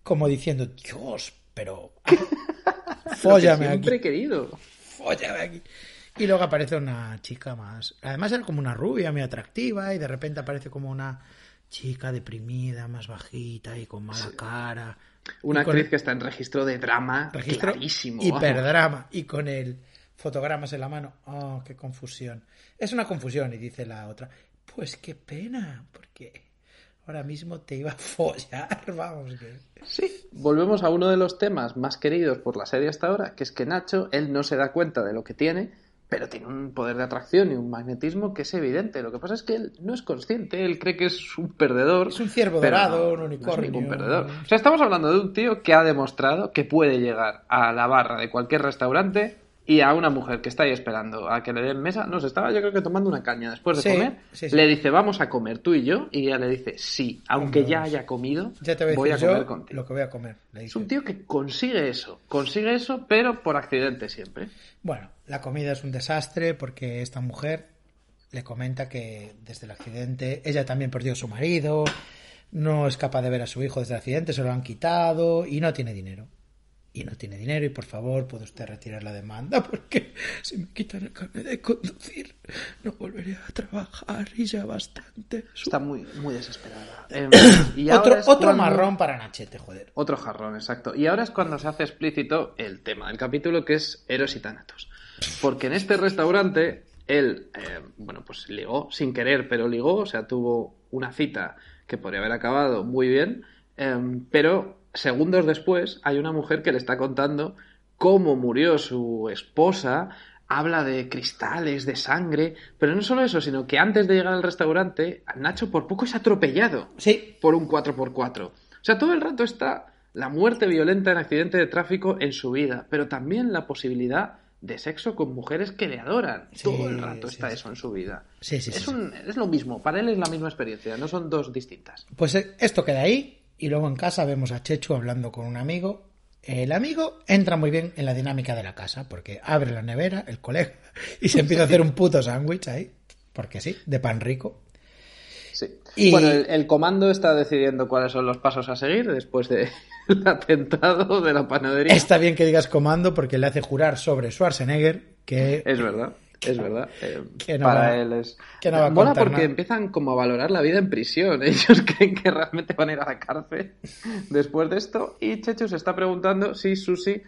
Como diciendo, Dios, pero... *laughs* *laughs* Fóllame Lo que aquí. siempre he querido. Fóllame aquí. Y luego aparece una chica más. Además era como una rubia muy atractiva y de repente aparece como una chica deprimida, más bajita y con mala cara. Una actriz el que está en registro de drama registro clarísimo. hiperdrama y con el fotogramas en la mano. Oh, qué confusión. Es una confusión y dice la otra. Pues qué pena, porque ahora mismo te iba a *laughs* follar, vamos que. Sí, volvemos a uno de los temas más queridos por la serie hasta ahora, que es que Nacho, él no se da cuenta de lo que tiene, pero tiene un poder de atracción y un magnetismo que es evidente. Lo que pasa es que él no es consciente, él cree que es un perdedor. Es un ciervo dorado, no, un no es unicornio. ningún perdedor. O sea, estamos hablando de un tío que ha demostrado que puede llegar a la barra de cualquier restaurante y a una mujer que está ahí esperando a que le den mesa, no se estaba yo creo que tomando una caña después de Sí, comer, sí, sí. le dice vamos a comer tú y yo y ella le dice sí, aunque Hombre, ya haya comido, Ya te voy a voy a decir comer contigo. lo que voy a comer. le Es dice. un tío que consigue eso, consigue eso, pero por accidente siempre. Bueno, la comida es un desastre porque esta mujer le comenta que desde el accidente ella también perdió a su marido, no es capaz de ver a su hijo desde el accidente, se lo han quitado y no tiene dinero. Y no tiene dinero y por favor puede usted retirar la demanda *laughs* porque si me quitan el carnet de conducir no volveré a trabajar y ya bastante. Está muy, muy desesperada. *clears throat* Em, y otro otro marrón para Nachete, joder. Otro jarrón, exacto. Y ahora es cuando se hace explícito el tema del capítulo que es Eros y Tánatos. Porque en este restaurante él, eh, bueno, pues ligó sin querer, pero ligó, o sea, tuvo una cita que podría haber acabado muy bien, em, pero segundos después hay una mujer que le está contando cómo murió su esposa, habla de cristales, de sangre, pero no solo eso, sino que antes de llegar al restaurante, Nacho por poco es atropellado sí. por un 4x4. O sea, todo el rato está la muerte violenta en accidente de tráfico en su vida, pero también la posibilidad de sexo con mujeres que le adoran. Todo el rato está eso en su vida. Sí, sí, es, es lo mismo, para él es la misma experiencia, no son dos distintas. Pues eh, esto queda ahí y luego en casa vemos a Chechu hablando con un amigo. El amigo entra muy bien en la dinámica de la casa porque abre la nevera, el colega, *laughs* y se empieza a hacer un puto sándwich ahí, porque sí, de pan rico. Sí. Bueno, el, comando está decidiendo cuáles son los pasos a seguir después del *laughs* atentado de la panadería. Está bien que digas comando porque le hace jurar sobre Schwarzenegger que... Es verdad. Es verdad. Eh, para él es. Que no Mola porque empiezan como a valorar la vida en prisión. *laughs* Ellos creen que realmente van a ir a la cárcel después de esto. Y Chechu se está preguntando si Susi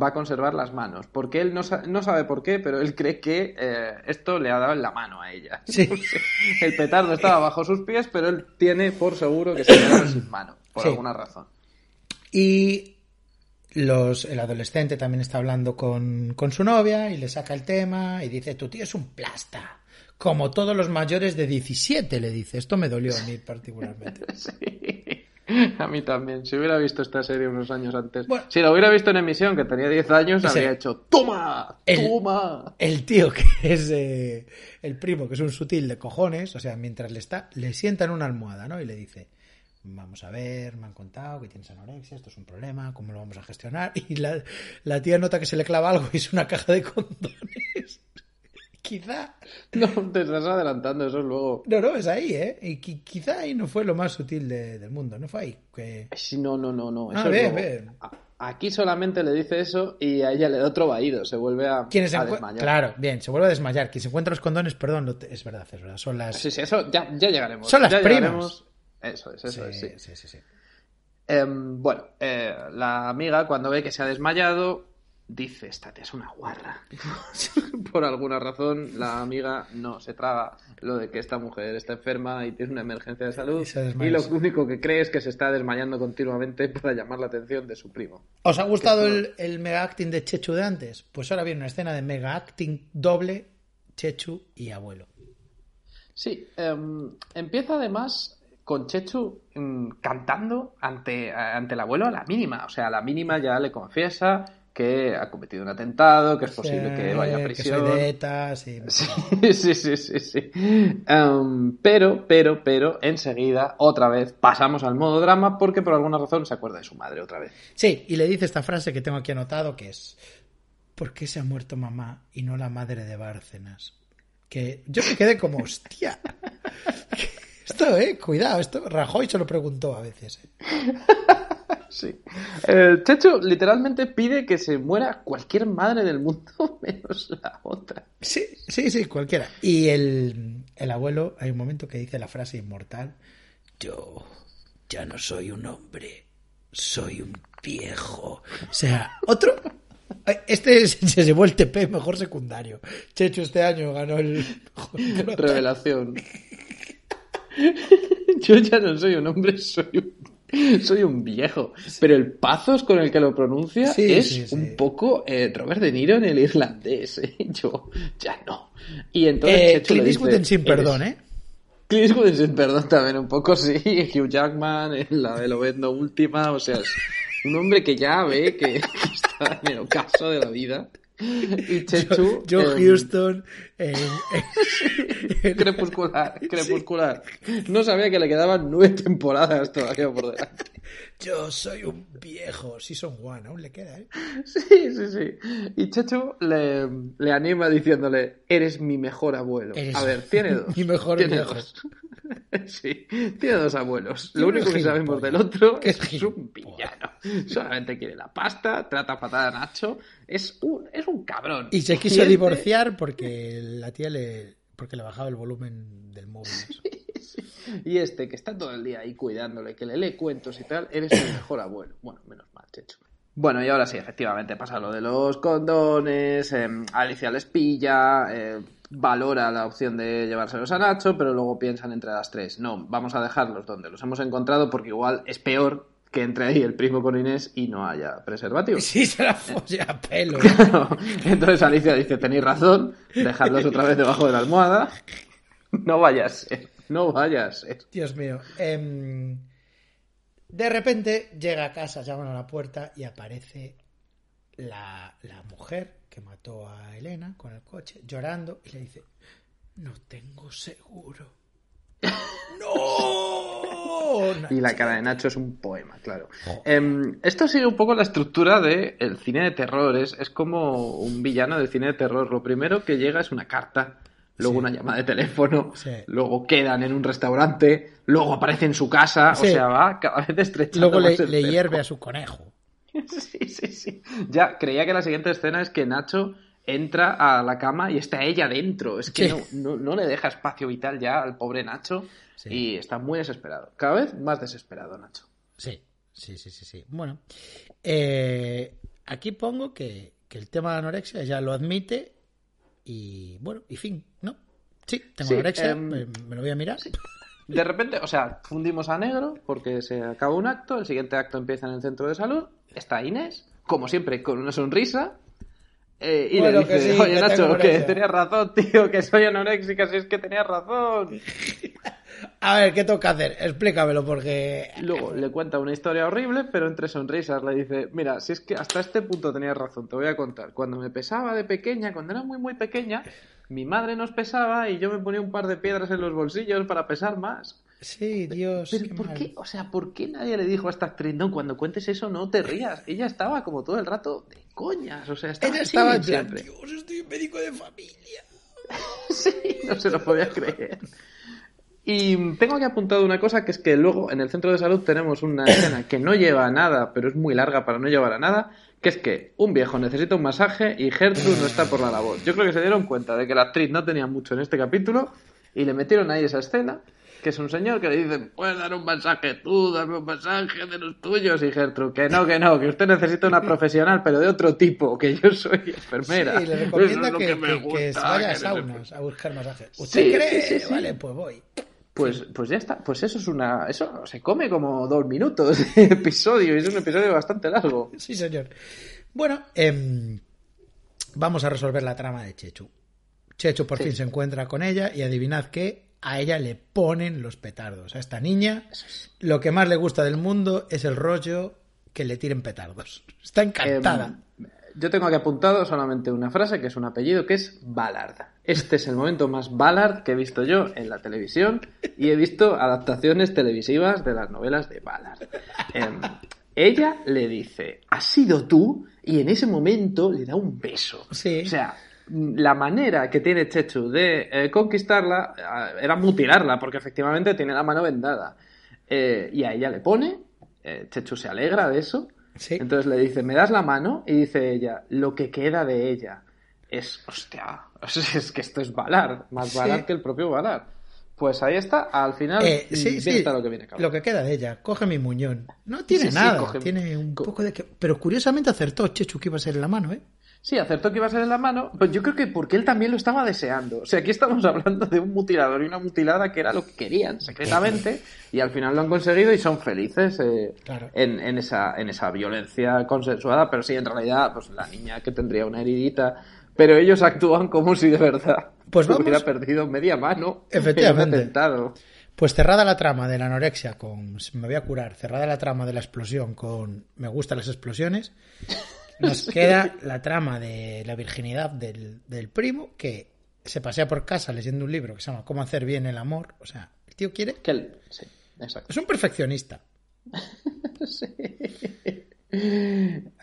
va a conservar las manos. Porque él no, sabe por qué, pero él cree que eh, esto le ha dado en la mano a ella. *laughs* El petardo estaba bajo sus pies, pero él tiene por seguro que se quedaron sin mano, por alguna razón. Y los, el adolescente también está hablando con, con su novia y le saca el tema y dice, tu tío es un plasta. Como todos los mayores de 17, le dice. Esto me dolió a mí particularmente. *laughs* sí. A mí también. Si hubiera visto esta serie unos años antes. si la hubiera visto en emisión, que tenía 10 años, habría hecho ¡Toma! ¡Toma! El, tío que es eh, el primo, que es un sutil de cojones, o sea, mientras le está, le sienta en una almohada, ¿no? Y le dice, vamos a ver, me han contado que tienes anorexia, esto es un problema, ¿cómo lo vamos a gestionar? *laughs* Y la, la tía nota que se le clava algo y es una caja de condones. *laughs* quizá. No, te estás adelantando, eso luego. No, no, es ahí, ¿eh? Y quizá ahí no fue lo más sutil del mundo, ¿no fue ahí? Que... Sí, no, no, no, no. Ah, Aquí solamente le dice eso y a ella le da otro vaído, se vuelve a, desmayar. Claro, bien, se vuelve a desmayar. Quien se encuentra los condones, perdón, es verdad, es verdad. Son las. Sí, sí, eso ya, ya llegaremos. Son las primas. Eso es, eso es, sí. sí, sí, sí. Em, bueno, eh, la amiga cuando ve que se ha desmayado dice, esta es una guarra. *laughs* Por alguna razón, la amiga no se traga lo de que esta mujer está enferma y tiene una emergencia de salud. Y, lo único que cree es que se está desmayando continuamente *laughs* para llamar la atención de su primo. ¿Os ha gustado el, mega acting de Chechu de antes? Pues ahora viene una escena de mega acting doble, Chechu y abuelo. Sí, em, empieza además con Chechu mm, cantando ante, ante el abuelo a la mínima. O sea, a la mínima ya le confiesa que ha cometido un atentado, que es posible que vaya a prisión. *laughs* sí. sí, sí, sí, sí. Em, pero, pero, pero, enseguida, otra vez, pasamos al modo drama porque por alguna razón se acuerda de su madre otra vez. Sí, y le dice esta frase que tengo aquí anotado que es ¿Por qué se ha muerto mamá y no la madre de Bárcenas? Que yo me quedé como, hostia. *laughs* Esto, eh, cuidado, esto Rajoy se lo preguntó a veces. Eh. *laughs* Sí. El Checho literalmente pide que se muera cualquier madre del mundo *laughs* menos la otra. Sí, sí, sí, cualquiera. Y el, el abuelo, hay un momento que dice la frase inmortal, yo ya no soy un hombre, soy un viejo. O sea, otro... Este *laughs* se llevó el TP mejor secundario. Checho este año ganó el... Revelación. *laughs* Yo ya no soy un hombre, soy un soy un viejo. Pero el pazos con el que lo pronuncia es un poco eh, Robert De Niro en el irlandés. ¿eh? *laughs* Yo ya no. Y entonces eh, Clint sin perdón, ¿eh? Clint sin perdón también un poco, sí. *laughs* Hugh Jackman en la de Lobezno última. O sea, es un hombre que ya ve que, está en el ocaso de la vida Y Chechu. Joe em, Houston. Crepuscular, crepuscular. No sabía que le quedaban nueve temporadas todavía por delante. yo soy un viejo. Season one, aún le queda, ¿eh? Sí, sí, sí. Y Chechu le, le anima diciéndole, eres mi mejor abuelo. Eres A ver, tiene dos. *laughs* mi mejor tiene viejo. dos. *laughs* Sí, tiene dos abuelos. Lo único que sabemos del otro ¿Qué es que es un villano. Solamente quiere la pasta, trata fatal a Nacho. Es un, es un cabrón. Y se quiso divorciar porque la tía le. porque le bajaba el volumen del móvil. *laughs* Y este, que está todo el día ahí cuidándole, que le lee cuentos y tal, eres el mejor abuelo. Bueno, menos mal, Checho. Bueno, y ahora sí, efectivamente pasa lo de los condones, eh, Alicia les pilla, eh, valora la opción de llevárselos a Nacho, pero luego piensan entre las tres, no, vamos a dejarlos donde los hemos encontrado porque igual es peor que entre ahí el primo con Inés y no haya preservativo. *laughs* Sí, se la folle *laughs* a pelo. Claro. Entonces Alicia dice, tenéis razón, dejadlos otra vez debajo de la almohada. No vaya a ser, no vaya a ser. Dios mío. Em, de repente llega a casa, llaman a la puerta y aparece la, la mujer que mató a Elena con el coche, llorando, y le dice, no tengo seguro. ¡No! Y la cara de Nacho es un poema, claro. Em, esto sigue un poco la estructura del el cine de terror. Es, es como un villano del cine de terror. Lo primero que llega es una carta, luego Sí. una llamada de teléfono, Sí. luego quedan en un restaurante, luego aparece en su casa. Sí. O sea, va cada vez estrechando Luego le, más el le cerco. hierve a su conejo. *laughs* Sí, sí, sí. Ya creía que la siguiente escena es que Nacho entra a la cama y está ella dentro. Es que Sí. no, no, no le deja espacio vital ya al pobre Nacho Sí. y está muy desesperado. Cada vez más desesperado, Nacho. Sí, sí, sí, sí, sí. Bueno, eh, aquí pongo que, que el tema de anorexia ya lo admite y bueno, y fin, ¿no? Sí, tengo Sí, anorexia, em, me, me lo voy a mirar. De repente, o sea, fundimos a negro porque se acaba un acto, el siguiente acto empieza en el centro de salud, está Inés, como siempre, con una sonrisa. Eh, y Bueno, le que dice, sí, oye que Nacho, que anorexia". tenías razón, *laughs* tío, que soy anoréxica, si es que tenías razón. *laughs* A ver, ¿qué toca hacer? Explícamelo porque... Luego le cuenta una historia horrible, pero entre sonrisas le dice, mira, si es que hasta este punto tenías razón, te voy a contar. Cuando me pesaba de pequeña, cuando era muy muy pequeña, mi madre nos pesaba y yo me ponía un par de piedras en los bolsillos para pesar más. Sí, Dios, Pero qué ¿por mal. qué? O sea, ¿por qué nadie le dijo a esta actriz, no, cuando cuentes eso no te rías? Ella estaba como todo el rato coñas, o sea, estaba, Ella estaba en plan. Dios, estoy un médico de familia. *laughs* Sí, no se lo podía creer. Y tengo aquí apuntado una cosa, que es que luego en el centro de salud tenemos una *coughs* escena que no lleva a nada, pero es muy larga para no llevar a nada, que es que un viejo necesita un masaje y Gertrude no está por la labor. Yo creo que se dieron cuenta de que la actriz no tenía mucho en este capítulo y le metieron ahí esa escena, que es un señor que le dice, puedes dar un masaje tú, dame un masaje de los tuyos, y Gertrude, que no, que no, que usted necesita una profesional, pero de otro tipo, que yo soy enfermera. Sí, le recomienda que, me que- que gusta, se vaya a saunas a buscar masaje. ¿Usted Sí, cree? sí, sí, sí. Vale, pues voy. Pues, pues ya está, pues eso es una. Eso se come como dos minutos de *laughs* episodio, y es un episodio bastante largo. Sí, señor. Bueno, em, vamos a resolver la trama de Chechu. Chechu por fin se encuentra con ella y adivinad que a ella le ponen los petardos. A esta niña lo que más le gusta del mundo es el rollo que le tiren petardos. Está encantada. Em, yo tengo aquí apuntado solamente una frase que es un apellido que es Ballard. Este es el momento más Ballard que he visto yo en la televisión y he visto adaptaciones televisivas de las novelas de Ballard. Em, ella le dice, ¿has sido tú? Y en ese momento le da un beso. Sí. O sea, la manera que tiene Chechu de eh, conquistarla eh, era mutilarla, porque efectivamente tiene la mano vendada. Eh, y a ella le pone, eh, Chechu se alegra de eso, Sí. entonces le dice, ¿me das la mano? Y dice ella, lo que queda de ella es, hostia, *laughs* es que esto es Valar, más Sí. Valar que el propio Valar. Pues ahí está, al final, Eh, sí, sí, lo que viene. cabrón. lo que queda de ella. Coge mi muñón. No tiene Sí, nada. coge- Tiene un co- poco de... Pero curiosamente acertó Chechu que iba a ser en la mano, ¿eh? Sí, acertó que iba a ser en la mano, pues yo creo que porque él también lo estaba deseando. O sea, aquí estamos *laughs* hablando de un mutilador y una mutilada que era lo que querían secretamente y al final lo han conseguido y son felices eh, Claro. en, en esa, en esa violencia consensuada, pero sí, en realidad, pues la niña que tendría una heridita, pero ellos actúan como si de verdad Pues vamos- hubiera perdido media mano Efectivamente. Pues cerrada la trama de la anorexia con me voy a curar, cerrada la trama de la explosión con me gustan las explosiones, nos queda la trama de la virginidad del, del primo que se pasea por casa leyendo un libro que se llama Cómo hacer bien el amor. O sea, el tío quiere. Que sí, exacto. Es un perfeccionista. *laughs*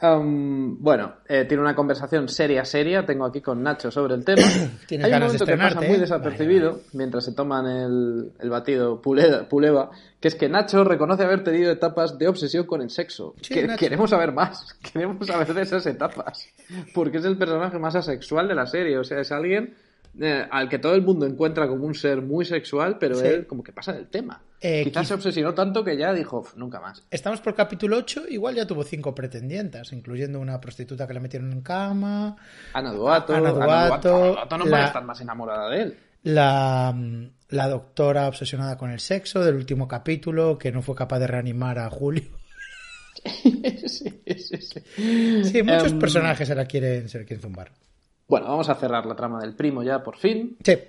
Um, bueno, eh, tiene una conversación seria, seria. Tengo aquí con Nacho sobre el tema. *clears throat* Hay un momento que pasa muy ¿eh? desapercibido Vale, mientras se toman el, el batido puleda- puleva, que es que Nacho reconoce haber tenido etapas de obsesión con el sexo. Sí, Que- Nacho. queremos saber más, *laughs* queremos saber de esas etapas, porque es el personaje más asexual de la serie. O sea, es alguien eh, al que todo el mundo encuentra como un ser muy sexual, pero Sí. él como que pasa del tema. Eh, Quizás quiz- se obsesionó tanto que ya dijo, "Uf, nunca más. Estamos por capítulo 8, igual ya tuvo cinco pretendientas, incluyendo una prostituta que le metieron en cama, Ana Duato, Ana Duato, Ana Duato no la- puede estar más enamorada de él. la, la doctora obsesionada con el sexo del último capítulo, que no fue capaz de reanimar a Julio. *laughs* sí, sí, sí. Sí, muchos Em, personajes se la quieren, se la quieren zumbar. Bueno, vamos a cerrar la trama del primo ya, por fin. Sí. Él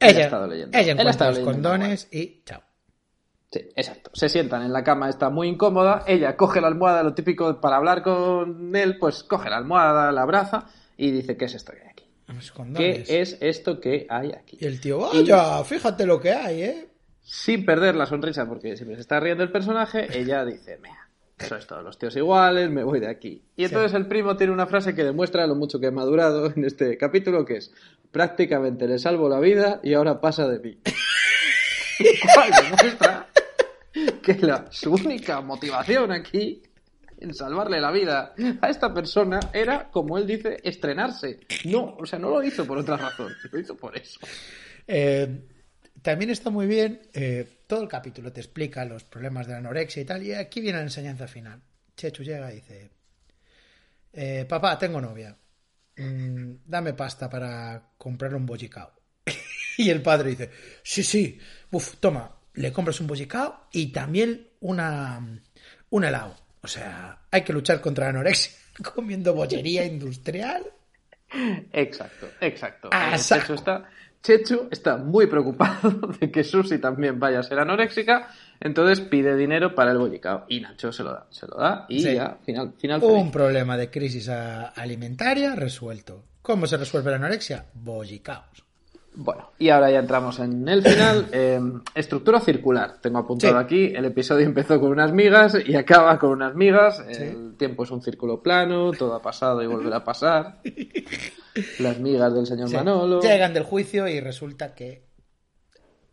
ha Ella, estado leyendo. ella ha encuentra los condones y chao. Sí, exacto. Se sientan en la cama, está muy incómoda. Ella coge la almohada, lo típico para hablar con él, pues coge la almohada, la abraza y dice: ¿Qué es esto que hay aquí? ¿Qué es esto que hay aquí? Y el tío, vaya, fíjate lo que hay, ¿eh? Sin perder la sonrisa, porque siempre se está riendo el personaje, ella *laughs* dice: Mea, sois todos los tíos iguales, me voy de aquí. Y entonces el primo tiene una frase que demuestra lo mucho que ha madurado en este capítulo, que es: prácticamente le salvo la vida y ahora pasa de mí. *laughs* *laughs* Demuestra *laughs* que la, su única motivación aquí en salvarle la vida a esta persona era, como él dice, estrenarse. No, o sea, no lo hizo por otra razón, *laughs* lo hizo por eso. Eh, también está muy bien, eh, todo el capítulo te explica los problemas de la anorexia y tal, y aquí viene la enseñanza final. Chechu llega y dice, eh, papá, tengo novia, Mm, dame pasta para comprar un bollicao. *laughs* y el padre dice, sí, sí, uf, toma, le compras un bollicao y también una, un helado. O sea, hay que luchar contra la anorexia *laughs* comiendo bollería industrial. Exacto, exacto. Ah, Eh, saco. Chechu está, Chechu está muy preocupado *laughs* de que Susi también vaya a ser anoréxica, entonces pide dinero para el bollicao. Y Nacho se lo da, se lo da y Sí. ya, final, final Un feliz. problema de crisis alimentaria resuelto. ¿Cómo se resuelve la anorexia? Bollicaos. Bueno, y ahora ya entramos en el final. *coughs* Eh, estructura circular. Tengo apuntado Sí. aquí. El episodio empezó con unas migas y acaba con unas migas. El tiempo es un círculo plano, todo ha pasado y volverá a pasar. *laughs* Las migas del señor Sí. Manolo. Llegan del juicio y resulta que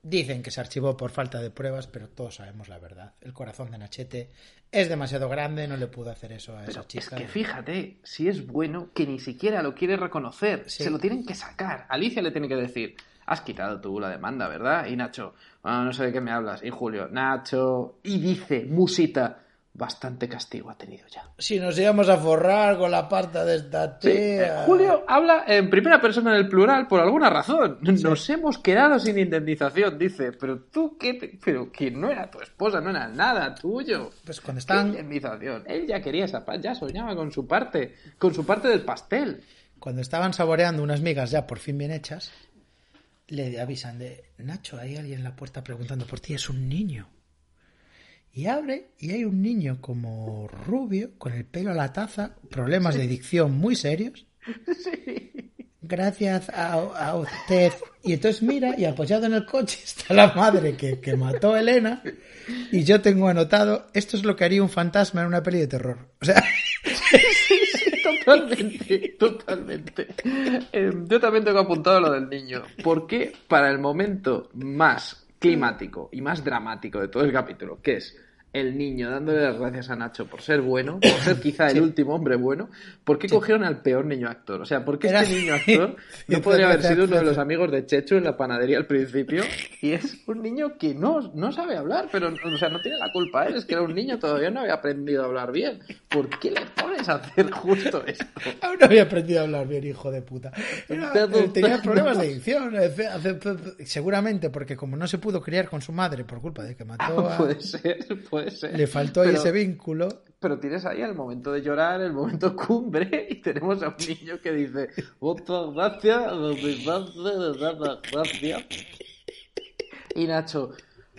dicen que se archivó por falta de pruebas, pero todos sabemos la verdad. El corazón de Nachete es demasiado grande, no le pudo hacer eso a esa Pero es chica. que fíjate, si es bueno, que ni siquiera lo quiere reconocer. Sí. Se lo tienen que sacar. Alicia le tiene que decir, has quitado tú la demanda, ¿verdad? Y Nacho, "Ah, no sé de qué me hablas. Y Julio, Nacho. Y dice, Musita, bastante castigo ha tenido ya. Si nos íbamos a forrar con la parta de esta Sí, tía. eh, Julio habla en primera persona del plural por alguna razón. Nos hemos quedado sin indemnización, dice. Pero tú, ¿qué? te- Pero que no era tu esposa, no era nada tuyo. Pues cuando ¿Qué están, indemnización? Él ya quería esa pa- ya soñaba con su parte, con su parte del pastel. cuando estaban saboreando unas migas ya por fin bien hechas, le avisan de Nacho, hay alguien en la puerta preguntando por ti, es un niño. Y abre y hay un niño como rubio, con el pelo a la taza, problemas de dicción muy serios. *laughs* Gracias a, a usted. Y entonces mira y apoyado en el coche está la madre que, que mató a Elena. Y yo tengo anotado, esto es lo que haría un fantasma en una peli de terror. O sea, Totalmente, totalmente. Eh, yo también tengo apuntado lo del niño. Porque para el momento más climático y más dramático de todo el capítulo, que es el niño dándole las gracias a Nacho por ser bueno, por *coughs* ser quizá el último hombre bueno, ¿por qué cogieron al peor niño actor? O sea, ¿por qué Era- este niño actor *laughs* no podría haber sido uno de los amigos de Chechu en la panadería al principio? *laughs* Y es un niño que no, no sabe hablar, pero o sea, no tiene la culpa él, es que era un niño, todavía no había aprendido a hablar bien. ¿Por qué le pones a hacer justo esto? Aún no había aprendido a hablar bien, hijo de puta. Era- eh, tenía problemas de *laughs* dicción. eh, Seguramente porque como no se pudo criar con su madre por culpa de que mató a... Puede ser, puede ser. Le faltó ahí Pero- ese vínculo. Pero tienes ahí el momento de llorar, el momento cumbre, *laughs* y tenemos a un niño que dice, muchas gracias, muchas gracias. Y Nacho,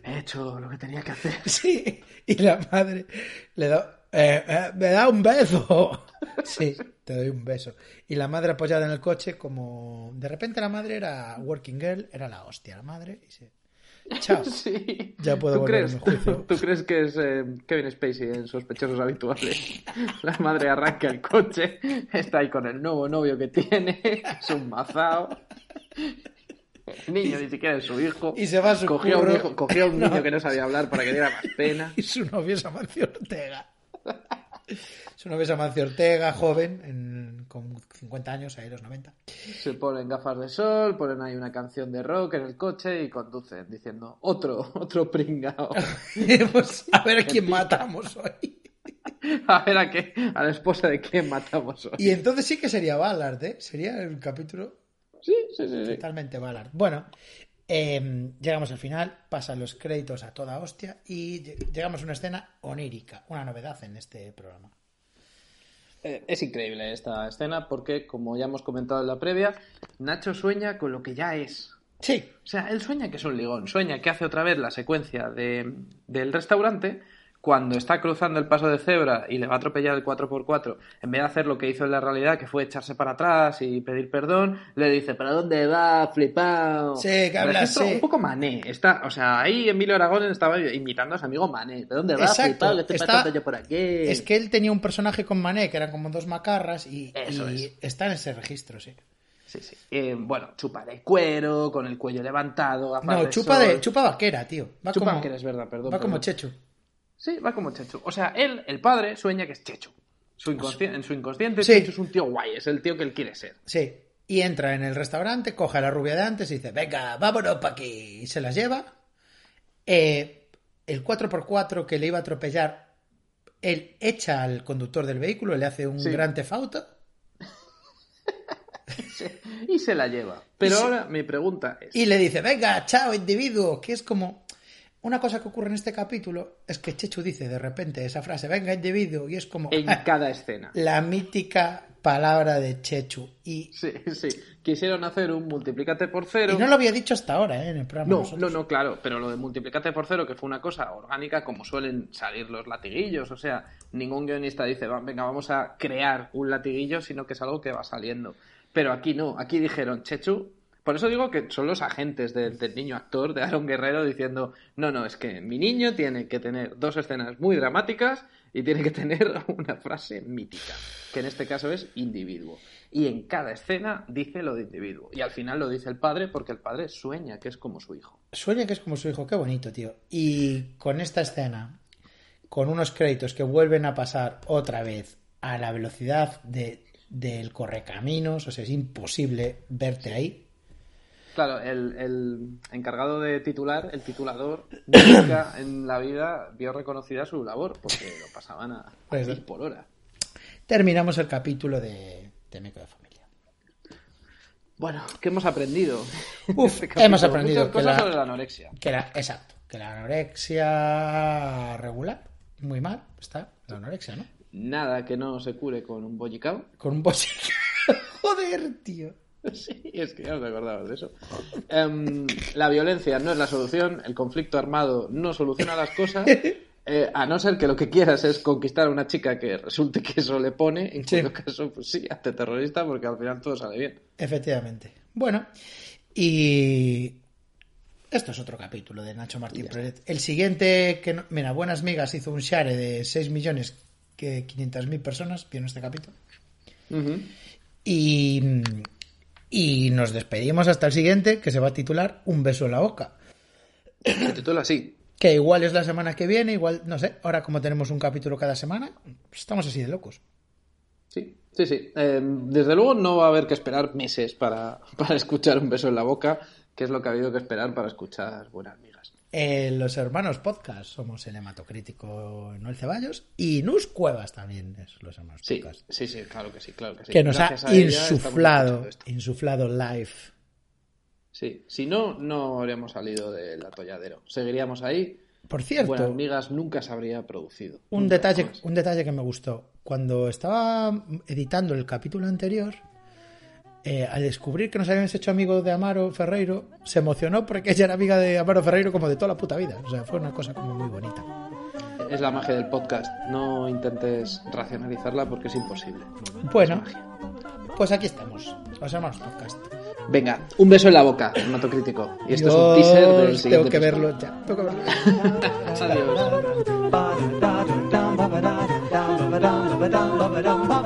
he hecho lo que tenía que hacer. *laughs* Sí. Y la madre le da... eh, eh, me da un beso. *laughs* Sí, te doy un beso. Y la madre apoyada en el coche, como de repente la madre era working girl, era la hostia la madre. Y se... Chao. *laughs* Sí. Ya puedo ¿Tú crees, mi juicio. *laughs* ¿Tú crees que es eh, Kevin Spacey en Sospechosos Habituales? *laughs* La madre arranca el coche, está ahí con el nuevo novio que tiene, es un mazao. El niño ni siquiera es su hijo. Y se va a su cogió un, hijo- cogió a un No. niño que no sabía hablar para que diera más pena. Y su novio es Amancio Ortega. Su novio es Amancio Ortega, joven, en- con 50 años, ahí los 90. Se ponen gafas de sol, ponen ahí una canción de rock en el coche y conducen diciendo otro, *laughs* otro pringao. *laughs* pues a ver a quién matamos hoy. *laughs* A ver a qué, a la esposa de quién matamos hoy. Y entonces sí que sería Ballard, ¿eh? Sería el capítulo Sí, sí, sí, sí. totalmente Ballard. Bueno, eh, llegamos al final, pasan los créditos a toda hostia y lle- llegamos a una escena onírica, una novedad en este programa. Eh, Es increíble esta escena porque, como ya hemos comentado en la previa, Nacho sueña con lo que ya es. Sí, O sea, él sueña que es un ligón, sueña que hace otra vez la secuencia de, del restaurante cuando está cruzando el paso de cebra y le va a atropellar el 4x4, en vez de hacer lo que hizo en la realidad, que fue echarse para atrás y pedir perdón, le dice, ¿para dónde va, flipado? Sí, que habla. Un poco mané. Está, o sea, ahí Emilio Aragón estaba imitando a su amigo mané. ¿De dónde va, Exacto, flipado? ¿Qué te está- yo por aquí? es que él tenía un personaje con Mané que eran como dos macarras y, Eso y es. está en ese registro, sí. Sí, sí. Eh, bueno, chupa de cuero, con el cuello levantado, No, de chupa sol. de chupa vaquera, tío. Va Chupa como, vaquera, es verdad, perdón, Va como perdón. Sí, va como Chechu. O sea, él, el padre, sueña que es Chechu. Su inconsci- en su inconsciente, Sí. Chechu es un tío guay, es el tío que él quiere ser. Sí. Y entra en el restaurante, coge a la rubia de antes y dice, venga, vámonos pa' aquí. Y se las lleva. Eh, el 4x4 que le iba a atropellar, él echa al conductor del vehículo, le hace un Sí. gran tefauto. *laughs* Y se la lleva. Pero se- ahora mi pregunta es... Y le dice, venga, chao, individuo. Que es como... Una cosa que ocurre en este capítulo es que Chechu dice de repente esa frase, venga, individuo. Y es como En cada escena. la mítica palabra de Chechu. Y, Sí, sí. Quisieron hacer un multiplícate por cero. y no lo había dicho hasta ahora, ¿eh? En el programa. No, nosotros. no, no, claro, pero lo de multiplícate por cero, que fue una cosa orgánica como suelen salir los latiguillos, o sea, ningún guionista dice, "Va, venga, vamos a crear un latiguillo, sino que es algo que va saliendo. Pero aquí no, aquí dijeron, Chechu, por eso digo que son los agentes del, niño actor, de Aaron Guerrero, diciendo, no, no, es que mi niño tiene que tener dos escenas muy dramáticas y tiene que tener *laughs* una frase mítica, que en este caso es individuo. Y en cada escena dice lo de individuo. Y al final lo dice el padre porque el padre sueña que es como su hijo. Sueña que es como su hijo, qué bonito, tío. Y con esta escena, con unos créditos que vuelven a pasar otra vez a la velocidad de, del correcaminos, o sea, es imposible verte ahí. Claro, el, el encargado de titular, el titulador, nunca *coughs* en la vida vio reconocida su labor, porque lo pasaban a, a Pues- mil por hora. Terminamos el capítulo de, de Meco de Familia. Bueno, ¿qué hemos aprendido? Uf, *laughs* Este hemos aprendido Muchas que cosas la- sobre la anorexia. Que la, exacto, que la anorexia regular, muy mal, está la anorexia, ¿no? Nada que no se cure con un bollicao. Con un bolsillo. *laughs* Joder, tío. *laughs* Sí, es que ya te acordabas de eso. Em, la violencia no es la solución, el conflicto armado no soluciona las cosas, *laughs* eh, a no ser que lo que quieras es conquistar a una chica que resulte que eso le pone, en Sí. cuyo caso, pues sí, hazte terrorista porque al final todo sale bien. Efectivamente. Bueno, y esto es otro capítulo de Nacho Martín. El siguiente, que no- mira, Buenas Migas hizo un share de 6 millones que 500 mil personas vieron este capítulo. Y, y nos despedimos hasta el siguiente, que se va a titular Un beso en la boca. Se titula así. Que igual es la semana que viene, igual, no sé, ahora como tenemos un capítulo cada semana, estamos así de locos. Sí, sí, sí. Eh, desde luego no va a haber que esperar meses para, *laughs* para escuchar un beso en la boca, que es lo que ha habido que esperar para escuchar buenas. Eh, los hermanos podcast somos el hematocrítico Noel Ceballos y Nus Cuevas también es los hermanos Sí, podcast. sí, sí, claro que sí, claro que sí. que nos Gracias ha insuflado, insuflado live. Sí, si no, no habríamos salido del atolladero. Seguiríamos ahí. Por cierto, Buenas migas nunca se habría producido. un detalle, un detalle que me gustó. Cuando estaba editando el capítulo anterior, eh, al descubrir que nos habíamos hecho amigos de Amaro Ferreiro, se emocionó porque ella era amiga de Amaro Ferreiro como de toda la puta vida. O sea, fue una cosa como muy bonita. es la magia del podcast. No intentes racionalizarla porque es imposible. Bueno, Es pues aquí estamos. Os llamamos podcast. Venga, un beso en la boca, hematocrítico. Y esto es un teaser del tengo siguiente que episodio. verlo ya. Tengo que verlo *laughs*